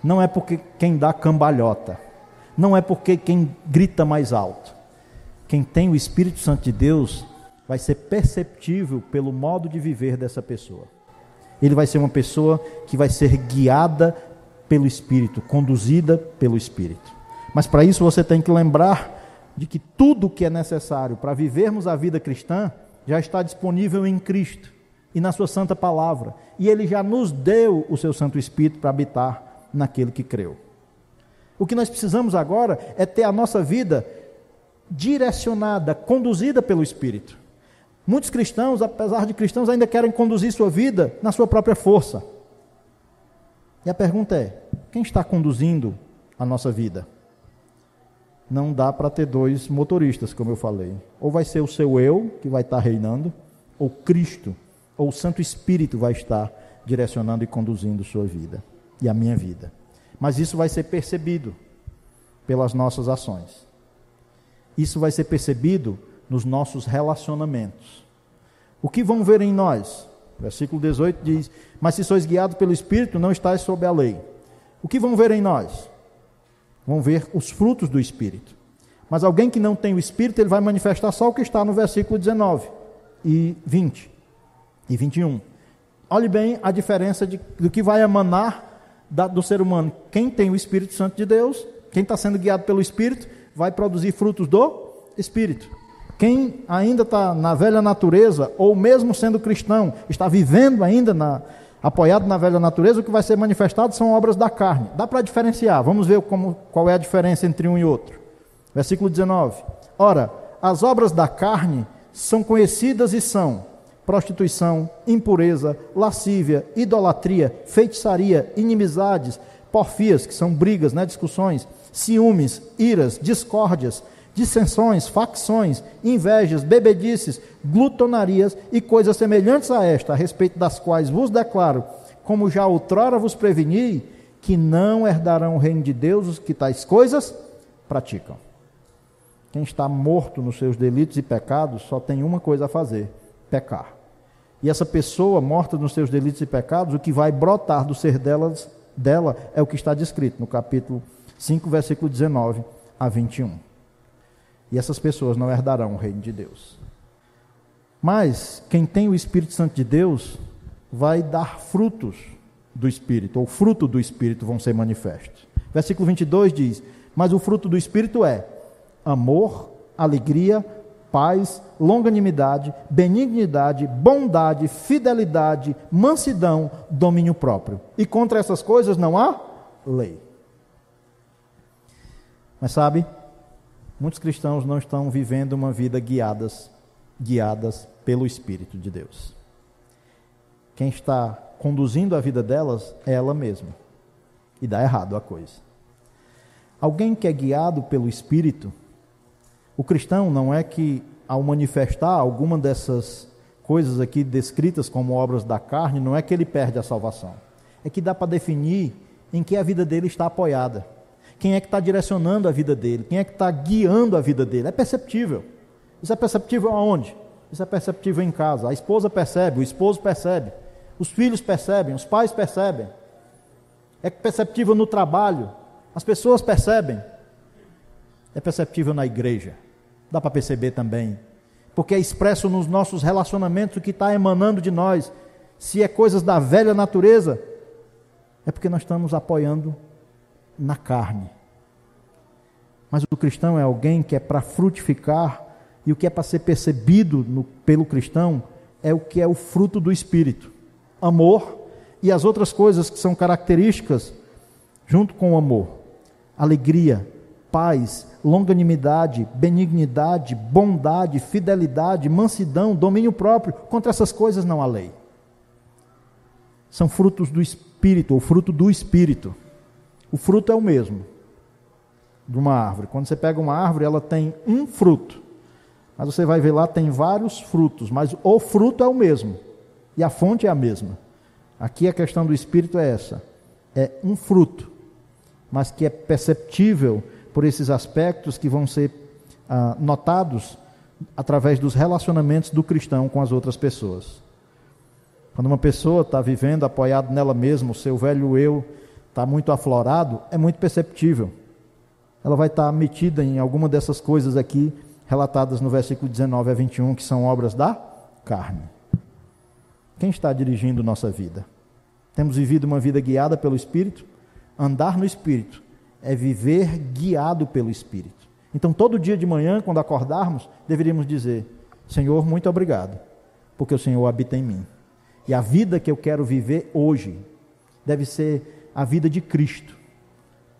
Não é porque quem dá cambalhota. Não é porque quem grita mais alto quem tem o Espírito Santo de Deus vai ser perceptível pelo modo de viver dessa pessoa. Ele vai ser uma pessoa que vai ser guiada pelo Espírito, conduzida pelo Espírito. Mas para isso você tem que lembrar de que tudo o que é necessário para vivermos a vida cristã já está disponível em Cristo e na Sua Santa Palavra. E Ele já nos deu o Seu Santo Espírito para habitar naquele que creu. O que nós precisamos agora é ter a nossa vida direcionada, conduzida pelo Espírito. Muitos cristãos, apesar de cristãos, ainda querem conduzir sua vida na sua própria força. E a pergunta é: quem está conduzindo a nossa vida? Não dá para ter dois motoristas, como eu falei. Ou vai ser o seu eu que vai estar reinando, ou Cristo, ou o Santo Espírito vai estar direcionando e conduzindo sua vida e a minha vida. Mas isso vai ser percebido pelas nossas ações. Isso vai ser percebido nos nossos relacionamentos. O que vão ver em nós? Versículo 18 diz: Mas se sois guiados pelo Espírito, não estáis sob a lei. O que vão ver em nós? Vão ver os frutos do Espírito. Mas alguém que não tem o Espírito, ele vai manifestar só o que está no versículo 19 e 20 e 21. Olhe bem a diferença de, do que vai emanar da, do ser humano. Quem tem o Espírito Santo de Deus, quem está sendo guiado pelo Espírito, vai produzir frutos do Espírito. Quem ainda está na velha natureza, ou mesmo sendo cristão, está vivendo ainda na, apoiado na velha natureza, o que vai ser manifestado são obras da carne. Dá para diferenciar, vamos ver como, qual é a diferença entre um e outro. Versículo 19: Ora, as obras da carne são conhecidas e são prostituição, impureza, lascívia, idolatria, feitiçaria, inimizades, porfias, que são brigas, né, discussões ciúmes, iras, discórdias, dissensões, facções, invejas, bebedices, glutonarias e coisas semelhantes a esta, a respeito das quais vos declaro, como já outrora vos preveni, que não herdarão o reino de Deus os que tais coisas praticam. Quem está morto nos seus delitos e pecados só tem uma coisa a fazer: pecar. E essa pessoa morta nos seus delitos e pecados, o que vai brotar do ser delas, dela é o que está descrito no capítulo 5, versículo 19 a 21. E essas pessoas não herdarão o reino de Deus. Mas quem tem o Espírito Santo de Deus vai dar frutos do Espírito, ou fruto do Espírito vão ser manifestos. Versículo 22 diz: Mas o fruto do Espírito é amor, alegria, paz, longanimidade, benignidade, bondade, fidelidade, mansidão, domínio próprio. E contra essas coisas não há lei. Mas sabe, muitos cristãos não estão vivendo uma vida guiadas, guiadas pelo Espírito de Deus. Quem está conduzindo a vida delas é ela mesma. E dá errado a coisa. Alguém que é guiado pelo Espírito, o cristão não é que ao manifestar alguma dessas coisas aqui descritas como obras da carne, não é que ele perde a salvação. É que dá para definir em que a vida dele está apoiada quem é que está direcionando a vida dele, quem é que está guiando a vida dele. É perceptível. Isso é perceptível aonde? Isso é perceptível em casa. A esposa percebe, o esposo percebe, os filhos percebem, os pais percebem. É perceptível no trabalho, as pessoas percebem. É perceptível na igreja. Dá para perceber também. Porque é expresso nos nossos relacionamentos o que está emanando de nós. Se é coisas da velha natureza, é porque nós estamos apoiando na carne. Mas o cristão é alguém que é para frutificar, e o que é para ser percebido no, pelo cristão é o que é o fruto do Espírito: amor e as outras coisas que são características, junto com o amor: alegria, paz, longanimidade, benignidade, bondade, fidelidade, mansidão, domínio próprio. Contra essas coisas não há lei. São frutos do Espírito, ou fruto do Espírito. O fruto é o mesmo de uma árvore. Quando você pega uma árvore, ela tem um fruto. Mas você vai ver lá, tem vários frutos, mas o fruto é o mesmo. E a fonte é a mesma. Aqui a questão do Espírito é essa: é um fruto, mas que é perceptível por esses aspectos que vão ser ah, notados através dos relacionamentos do cristão com as outras pessoas. Quando uma pessoa está vivendo apoiado nela mesma, o seu velho eu está muito aflorado, é muito perceptível. Ela vai estar tá metida em alguma dessas coisas aqui, relatadas no versículo 19 a 21, que são obras da carne. Quem está dirigindo nossa vida? Temos vivido uma vida guiada pelo Espírito? Andar no Espírito é viver guiado pelo Espírito. Então, todo dia de manhã, quando acordarmos, deveríamos dizer: Senhor, muito obrigado, porque o Senhor habita em mim. E a vida que eu quero viver hoje deve ser a vida de Cristo,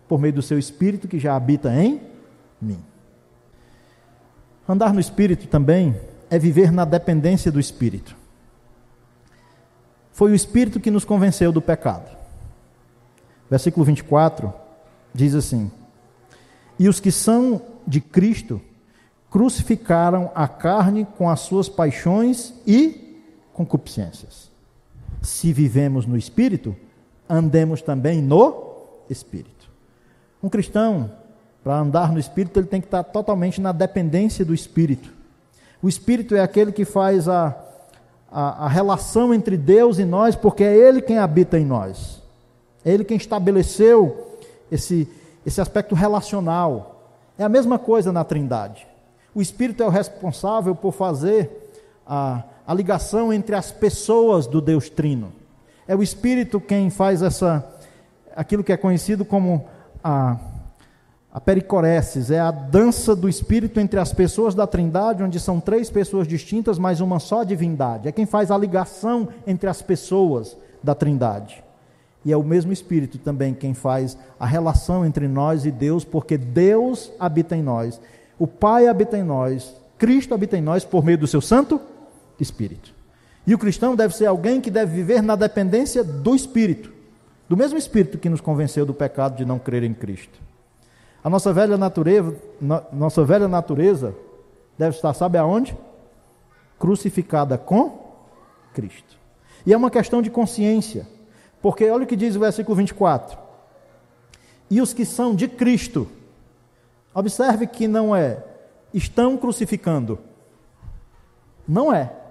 por meio do seu Espírito que já habita em mim. Andar no Espírito também é viver na dependência do Espírito. Foi o Espírito que nos convenceu do pecado. Versículo 24 diz assim: E os que são de Cristo crucificaram a carne com as suas paixões e concupiscências. Se vivemos no Espírito, andemos também no Espírito. Um cristão, para andar no Espírito, ele tem que estar totalmente na dependência do Espírito. O Espírito é aquele que faz a, a, a relação entre Deus e nós, porque é Ele quem habita em nós. É Ele quem estabeleceu esse, esse aspecto relacional. É a mesma coisa na Trindade. O Espírito é o responsável por fazer a, a ligação entre as pessoas do Deus Trino. É o Espírito quem faz essa, aquilo que é conhecido como a, a pericoresis, é a dança do Espírito entre as pessoas da Trindade, onde são três pessoas distintas, mas uma só divindade. É quem faz a ligação entre as pessoas da Trindade. E é o mesmo Espírito também quem faz a relação entre nós e Deus, porque Deus habita em nós, o Pai habita em nós, Cristo habita em nós por meio do seu Santo Espírito. E o cristão deve ser alguém que deve viver na dependência do Espírito, do mesmo Espírito que nos convenceu do pecado de não crer em Cristo. A nossa velha natureza, nossa velha natureza deve estar, sabe aonde? Crucificada com Cristo. E é uma questão de consciência, porque olha o que diz o versículo 24: E os que são de Cristo, observe que não é estão crucificando, não é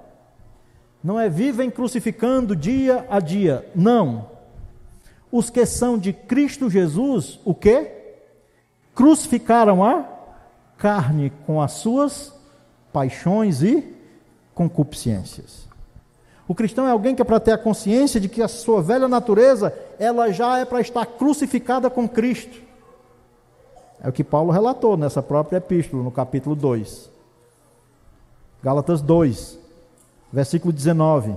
não é vivem crucificando dia a dia. Não. Os que são de Cristo Jesus, o que? Crucificaram a carne com as suas paixões e concupiscências. O cristão é alguém que é para ter a consciência de que a sua velha natureza, ela já é para estar crucificada com Cristo. É o que Paulo relatou nessa própria epístola, no capítulo 2. Gálatas 2, versículo 19,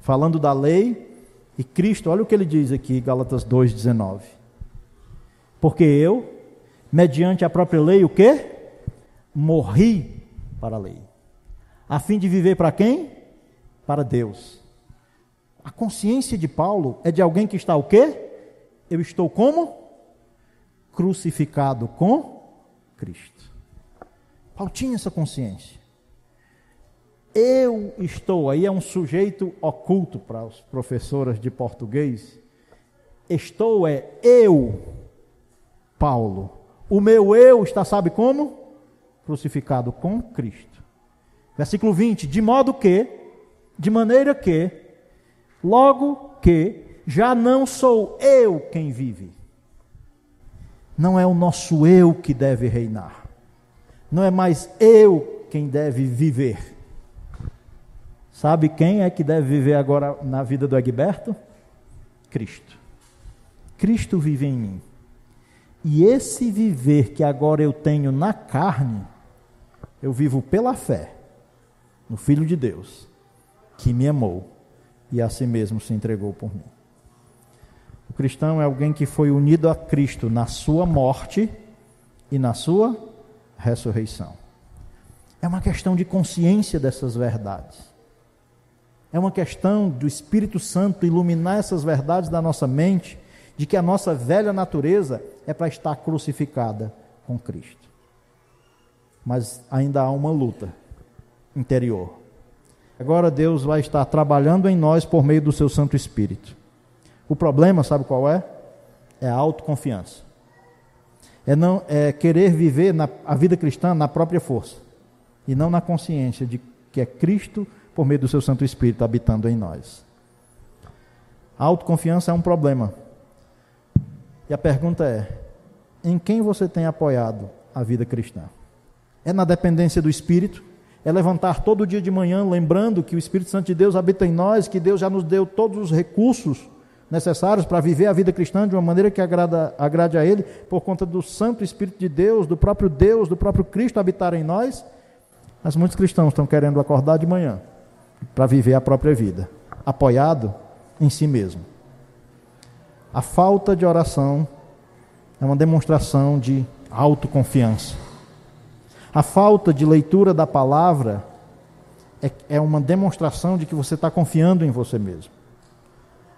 falando da lei e Cristo, olha o que ele diz aqui, Gálatas 2,19. Porque eu, mediante a própria lei, o que? Morri para a lei. A fim de viver para quem? Para Deus. A consciência de Paulo é de alguém que está o quê? Eu estou como? Crucificado com Cristo. Paulo tinha essa consciência. Eu estou, aí é um sujeito oculto para os professoras de português. Estou é eu, Paulo. O meu eu está, sabe como? Crucificado com Cristo. Versículo 20: De modo que, de maneira que, logo que, já não sou eu quem vive. Não é o nosso eu que deve reinar. Não é mais eu quem deve viver Sabe quem é que deve viver agora na vida do Egberto? Cristo. Cristo vive em mim. E esse viver que agora eu tenho na carne, eu vivo pela fé no Filho de Deus, que me amou e a si mesmo se entregou por mim. O cristão é alguém que foi unido a Cristo na sua morte e na sua ressurreição. É uma questão de consciência dessas verdades. É uma questão do Espírito Santo iluminar essas verdades da nossa mente, de que a nossa velha natureza é para estar crucificada com Cristo. mas ainda há uma luta interior. Agora Deus vai estar trabalhando em nós por meio do seu Santo Espírito. O problema, sabe qual é? É a autoconfiança. É não é querer viver na, a vida cristã na própria força e não na consciência de que é Cristo por meio do seu Santo Espírito habitando em nós. A autoconfiança é um problema. E a pergunta é: em quem você tem apoiado a vida cristã? É na dependência do Espírito? É levantar todo dia de manhã lembrando que o Espírito Santo de Deus habita em nós, que Deus já nos deu todos os recursos necessários para viver a vida cristã de uma maneira que agrada, agrade a Ele, por conta do Santo Espírito de Deus, do próprio Deus, do próprio Cristo habitar em nós? Mas muitos cristãos estão querendo acordar de manhã para viver a própria vida, apoiado em si mesmo. A falta de oração é uma demonstração de autoconfiança. A falta de leitura da palavra é, é uma demonstração de que você está confiando em você mesmo.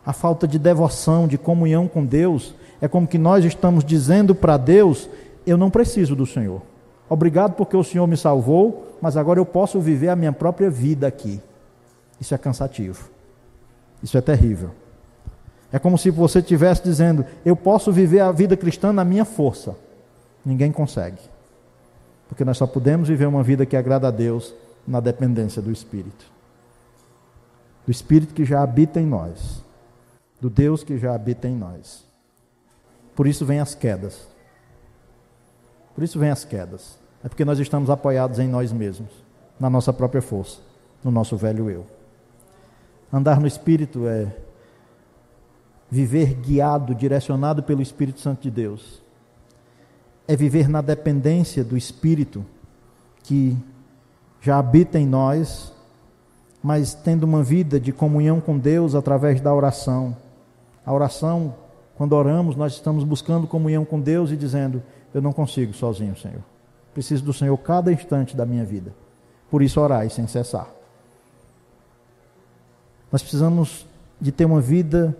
A falta de devoção, de comunhão com Deus, é como que nós estamos dizendo para Deus: eu não preciso do Senhor. Obrigado porque o Senhor me salvou, mas agora eu posso viver a minha própria vida aqui. Isso é cansativo. Isso é terrível. É como se você estivesse dizendo: Eu posso viver a vida cristã na minha força. Ninguém consegue. Porque nós só podemos viver uma vida que agrada a Deus na dependência do Espírito. Do Espírito que já habita em nós. Do Deus que já habita em nós. Por isso vem as quedas. Por isso vem as quedas. É porque nós estamos apoiados em nós mesmos, na nossa própria força, no nosso velho eu. Andar no Espírito é viver guiado, direcionado pelo Espírito Santo de Deus. É viver na dependência do Espírito que já habita em nós, mas tendo uma vida de comunhão com Deus através da oração. A oração, quando oramos, nós estamos buscando comunhão com Deus e dizendo: Eu não consigo sozinho, Senhor. Preciso do Senhor cada instante da minha vida. Por isso, orai sem cessar. Nós precisamos de ter uma vida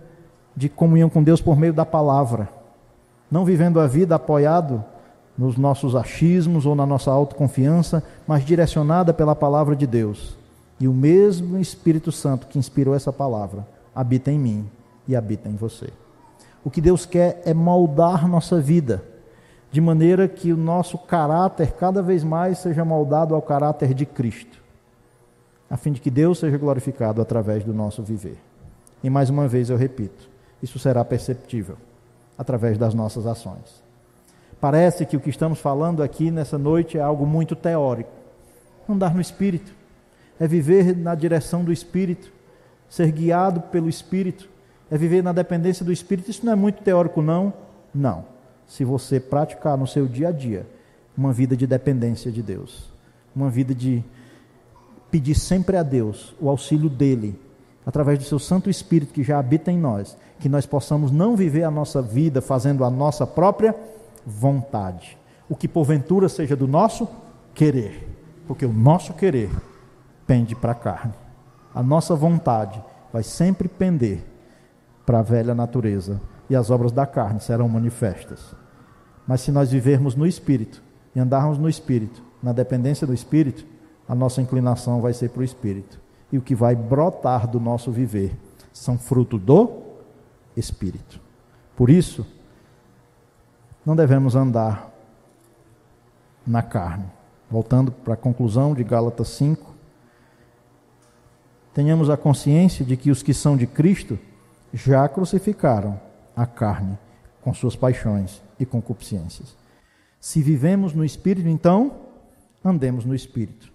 de comunhão com Deus por meio da palavra. Não vivendo a vida apoiado nos nossos achismos ou na nossa autoconfiança, mas direcionada pela palavra de Deus. E o mesmo Espírito Santo que inspirou essa palavra habita em mim e habita em você. O que Deus quer é moldar nossa vida, de maneira que o nosso caráter cada vez mais seja moldado ao caráter de Cristo a fim de que Deus seja glorificado através do nosso viver. E mais uma vez eu repito, isso será perceptível através das nossas ações. Parece que o que estamos falando aqui nessa noite é algo muito teórico. Andar no Espírito é viver na direção do Espírito, ser guiado pelo Espírito, é viver na dependência do Espírito. Isso não é muito teórico, não? Não. Se você praticar no seu dia a dia uma vida de dependência de Deus, uma vida de pedir sempre a Deus o auxílio dele, através do seu Santo Espírito que já habita em nós, que nós possamos não viver a nossa vida fazendo a nossa própria vontade, o que porventura seja do nosso querer, porque o nosso querer pende para a carne, a nossa vontade vai sempre pender para a velha natureza e as obras da carne serão manifestas. Mas se nós vivermos no Espírito e andarmos no Espírito, na dependência do Espírito, a nossa inclinação vai ser para o Espírito. E o que vai brotar do nosso viver são fruto do Espírito. Por isso, não devemos andar na carne. Voltando para a conclusão de Gálatas 5, tenhamos a consciência de que os que são de Cristo já crucificaram a carne com suas paixões e concupiscências. Se vivemos no Espírito, então, andemos no Espírito.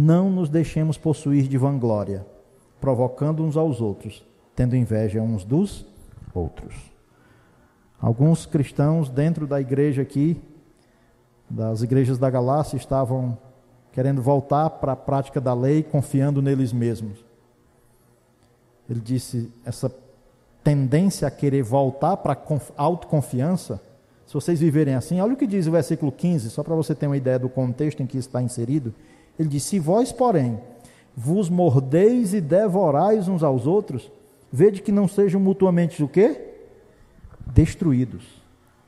Não nos deixemos possuir de vanglória, provocando uns aos outros, tendo inveja uns dos outros. Alguns cristãos dentro da igreja aqui, das igrejas da Galácia, estavam querendo voltar para a prática da lei, confiando neles mesmos. Ele disse: essa tendência a querer voltar para a autoconfiança, se vocês viverem assim, olha o que diz o versículo 15, só para você ter uma ideia do contexto em que está inserido. Ele diz: Se vós, porém, vos mordeis e devorais uns aos outros, vede que não sejam mutuamente o quê? Destruídos.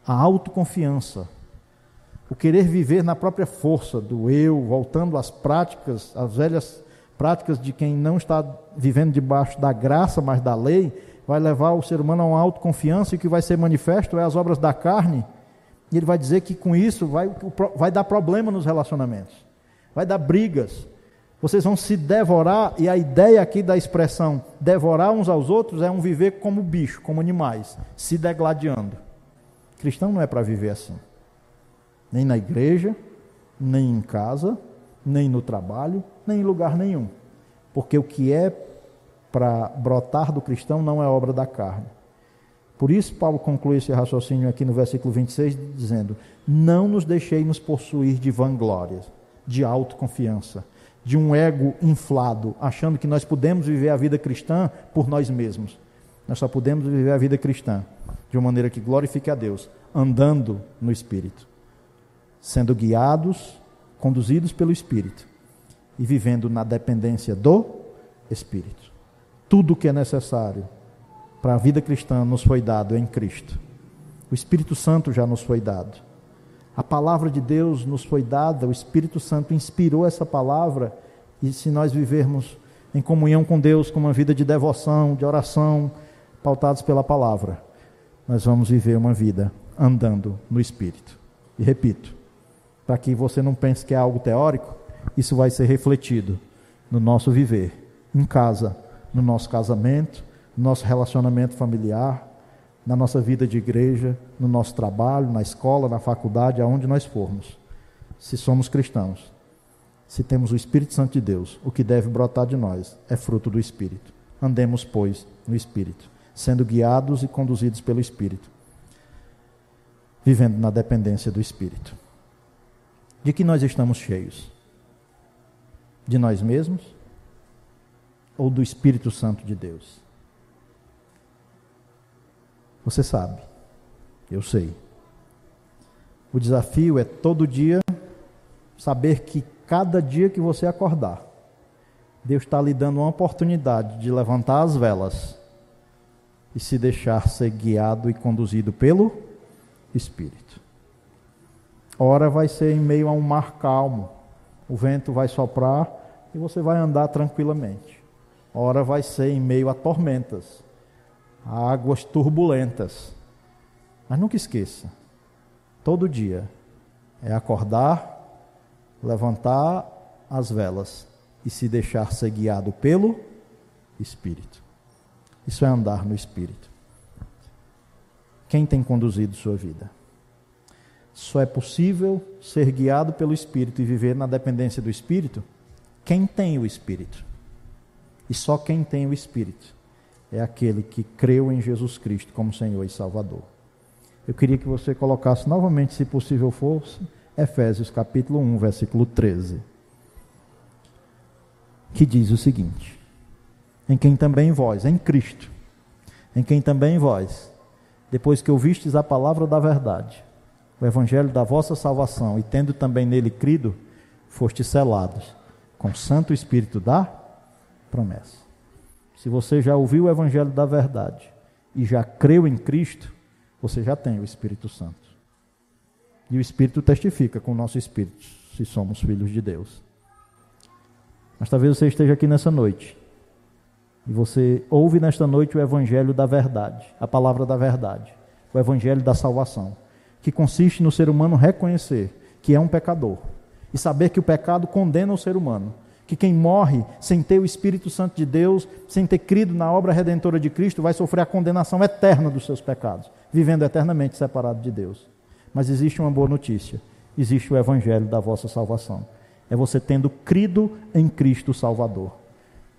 A autoconfiança o querer viver na própria força do eu, voltando às práticas, às velhas práticas de quem não está vivendo debaixo da graça, mas da lei, vai levar o ser humano a uma autoconfiança e o que vai ser manifesto é as obras da carne. E ele vai dizer que com isso vai, vai dar problema nos relacionamentos, vai dar brigas. Vocês vão se devorar, e a ideia aqui da expressão devorar uns aos outros é um viver como bicho, como animais, se degladiando. Cristão não é para viver assim nem na igreja, nem em casa, nem no trabalho, nem em lugar nenhum. Porque o que é para brotar do cristão não é obra da carne. Por isso, Paulo conclui esse raciocínio aqui no versículo 26, dizendo: Não nos deixeis possuir de vanglórias, de autoconfiança, de um ego inflado, achando que nós podemos viver a vida cristã por nós mesmos. Nós só podemos viver a vida cristã de uma maneira que glorifique a Deus, andando no Espírito sendo guiados, conduzidos pelo Espírito e vivendo na dependência do Espírito. Tudo o que é necessário para a vida cristã nos foi dado em Cristo. O Espírito Santo já nos foi dado. A palavra de Deus nos foi dada, o Espírito Santo inspirou essa palavra, e se nós vivermos em comunhão com Deus, com uma vida de devoção, de oração, pautados pela palavra, nós vamos viver uma vida andando no Espírito. E repito, para que você não pense que é algo teórico, isso vai ser refletido no nosso viver, em casa, no nosso casamento, no nosso relacionamento familiar, na nossa vida de igreja, no nosso trabalho, na escola, na faculdade, aonde nós formos. Se somos cristãos, se temos o Espírito Santo de Deus, o que deve brotar de nós é fruto do Espírito. Andemos, pois, no Espírito, sendo guiados e conduzidos pelo Espírito, vivendo na dependência do Espírito. De que nós estamos cheios? De nós mesmos ou do Espírito Santo de Deus? Você sabe, eu sei. O desafio é todo dia saber que cada dia que você acordar, Deus está lhe dando uma oportunidade de levantar as velas e se deixar ser guiado e conduzido pelo Espírito. Ora vai ser em meio a um mar calmo. O vento vai soprar e você vai andar tranquilamente. Ora vai ser em meio a tormentas, águas turbulentas. Mas nunca esqueça, todo dia é acordar, levantar as velas e se deixar ser guiado pelo Espírito. Isso é andar no Espírito. Quem tem conduzido sua vida? Só é possível ser guiado pelo Espírito e viver na dependência do Espírito quem tem o Espírito. E só quem tem o Espírito é aquele que creu em Jesus Cristo como Senhor e Salvador. Eu queria que você colocasse novamente, se possível fosse, Efésios capítulo 1, versículo 13. Que diz o seguinte: Em quem também vós, em Cristo, em quem também vós, depois que ouvistes a palavra da verdade, o evangelho da vossa salvação e tendo também nele crido, foste selados com o Santo Espírito da promessa. Se você já ouviu o evangelho da verdade e já creu em Cristo, você já tem o Espírito Santo. E o Espírito testifica com o nosso espírito se somos filhos de Deus. Mas talvez você esteja aqui nessa noite e você ouve nesta noite o evangelho da verdade, a palavra da verdade, o evangelho da salvação que consiste no ser humano reconhecer que é um pecador e saber que o pecado condena o ser humano. Que quem morre sem ter o Espírito Santo de Deus, sem ter crido na obra redentora de Cristo, vai sofrer a condenação eterna dos seus pecados, vivendo eternamente separado de Deus. Mas existe uma boa notícia: existe o Evangelho da vossa salvação. É você tendo crido em Cristo Salvador.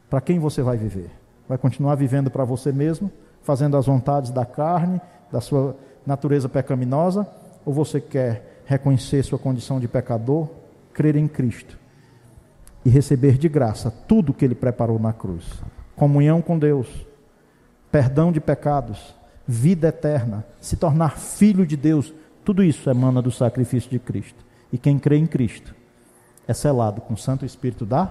Para quem você vai viver? Vai continuar vivendo para você mesmo, fazendo as vontades da carne, da sua natureza pecaminosa, ou você quer reconhecer sua condição de pecador, crer em Cristo e receber de graça tudo que ele preparou na cruz: comunhão com Deus, perdão de pecados, vida eterna, se tornar filho de Deus, tudo isso emana do sacrifício de Cristo. E quem crê em Cristo é selado com o Santo Espírito da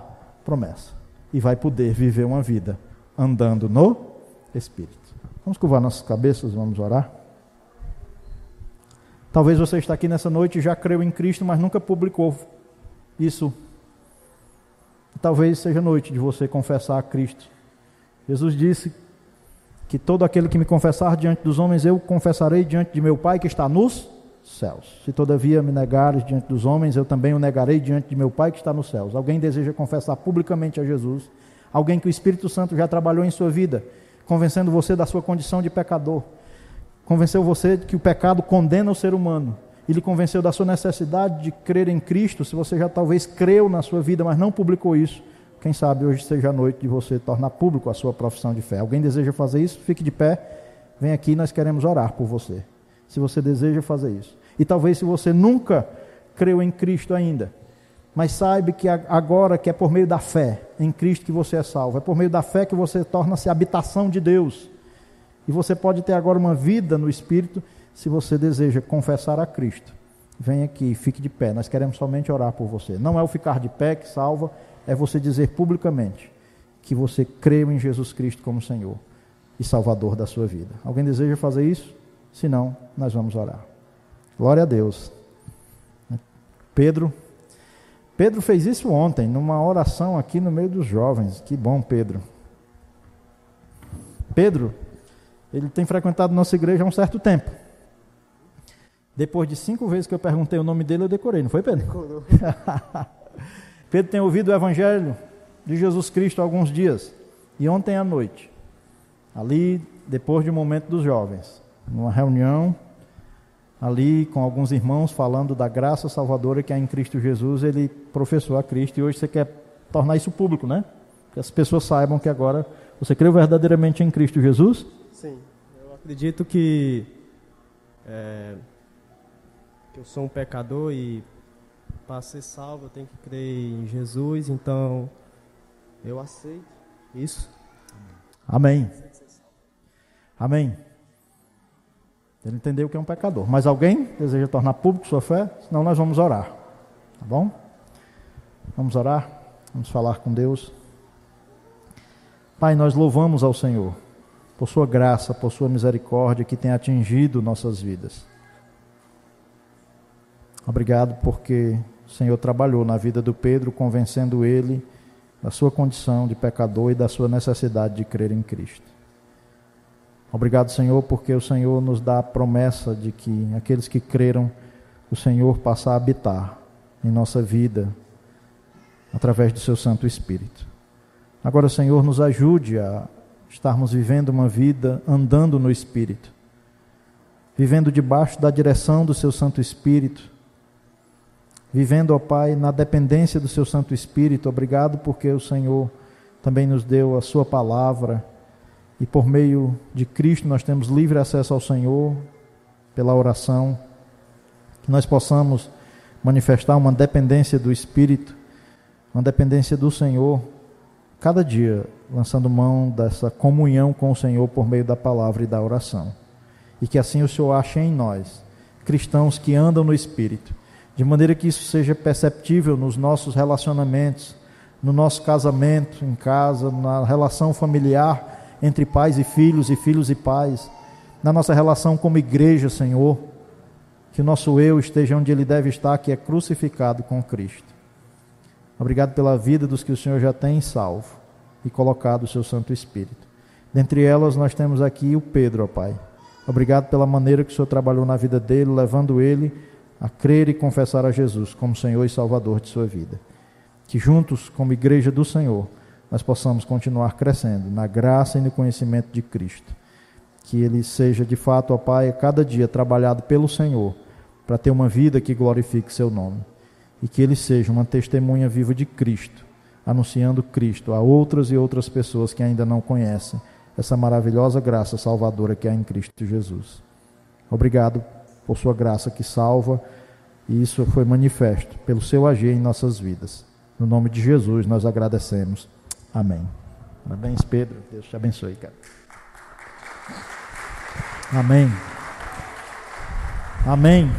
promessa e vai poder viver uma vida andando no Espírito. Vamos curvar nossas cabeças, vamos orar. Talvez você está aqui nessa noite e já creu em Cristo, mas nunca publicou isso. Talvez seja noite de você confessar a Cristo. Jesus disse que todo aquele que me confessar diante dos homens, eu confessarei diante de meu Pai que está nos céus. Se todavia me negares diante dos homens, eu também o negarei diante de meu Pai que está nos céus. Alguém deseja confessar publicamente a Jesus? Alguém que o Espírito Santo já trabalhou em sua vida, convencendo você da sua condição de pecador? Convenceu você de que o pecado condena o ser humano. Ele convenceu da sua necessidade de crer em Cristo. Se você já talvez creu na sua vida, mas não publicou isso, quem sabe hoje seja a noite de você tornar público a sua profissão de fé. Alguém deseja fazer isso? Fique de pé. Vem aqui, nós queremos orar por você. Se você deseja fazer isso. E talvez se você nunca creu em Cristo ainda, mas saiba que agora que é por meio da fé em Cristo que você é salvo, é por meio da fé que você torna-se habitação de Deus. E você pode ter agora uma vida no Espírito se você deseja confessar a Cristo. Vem aqui, fique de pé. Nós queremos somente orar por você. Não é o ficar de pé que salva, é você dizer publicamente que você creu em Jesus Cristo como Senhor e Salvador da sua vida. Alguém deseja fazer isso? Se não, nós vamos orar. Glória a Deus. Pedro Pedro fez isso ontem, numa oração aqui no meio dos jovens. Que bom, Pedro. Pedro ele tem frequentado nossa igreja há um certo tempo. Depois de cinco vezes que eu perguntei o nome dele, eu decorei, não foi, Pedro? Decorou. Pedro tem ouvido o evangelho de Jesus Cristo há alguns dias. E ontem à noite, ali, depois de um momento dos jovens, numa reunião, ali com alguns irmãos falando da graça salvadora que há em Cristo Jesus, ele professou a Cristo e hoje você quer tornar isso público, né? Que as pessoas saibam que agora você creu verdadeiramente em Cristo Jesus Sim, eu acredito que, é, que eu sou um pecador e para ser salvo eu tenho que crer em Jesus, então eu aceito isso. Amém. Amém. Ele entendeu que é um pecador. Mas alguém deseja tornar público sua fé? Senão nós vamos orar. Tá bom? Vamos orar? Vamos falar com Deus. Pai, nós louvamos ao Senhor por sua graça, por sua misericórdia que tem atingido nossas vidas. Obrigado porque o Senhor trabalhou na vida do Pedro, convencendo ele da sua condição de pecador e da sua necessidade de crer em Cristo. Obrigado, Senhor, porque o Senhor nos dá a promessa de que aqueles que creram, o Senhor passa a habitar em nossa vida através do seu Santo Espírito. Agora, Senhor, nos ajude a estarmos vivendo uma vida andando no Espírito, vivendo debaixo da direção do Seu Santo Espírito, vivendo, ó Pai, na dependência do Seu Santo Espírito. Obrigado porque o Senhor também nos deu a Sua palavra e por meio de Cristo nós temos livre acesso ao Senhor pela oração, que nós possamos manifestar uma dependência do Espírito, uma dependência do Senhor cada dia lançando mão dessa comunhão com o Senhor por meio da palavra e da oração. E que assim o Senhor ache em nós, cristãos que andam no Espírito, de maneira que isso seja perceptível nos nossos relacionamentos, no nosso casamento, em casa, na relação familiar entre pais e filhos e filhos e pais, na nossa relação como igreja, Senhor, que o nosso eu esteja onde ele deve estar, que é crucificado com Cristo. Obrigado pela vida dos que o Senhor já tem salvo e colocado o seu Santo Espírito. Dentre elas, nós temos aqui o Pedro, ó Pai. Obrigado pela maneira que o Senhor trabalhou na vida dele, levando ele a crer e confessar a Jesus como Senhor e Salvador de sua vida. Que juntos, como igreja do Senhor, nós possamos continuar crescendo na graça e no conhecimento de Cristo. Que ele seja de fato, ó Pai, cada dia trabalhado pelo Senhor para ter uma vida que glorifique seu nome e que ele seja uma testemunha viva de Cristo, anunciando Cristo a outras e outras pessoas que ainda não conhecem essa maravilhosa graça salvadora que há em Cristo Jesus. Obrigado por sua graça que salva, e isso foi manifesto pelo seu agir em nossas vidas. No nome de Jesus nós agradecemos. Amém. Parabéns, Pedro. Deus te abençoe, cara. Amém. Amém.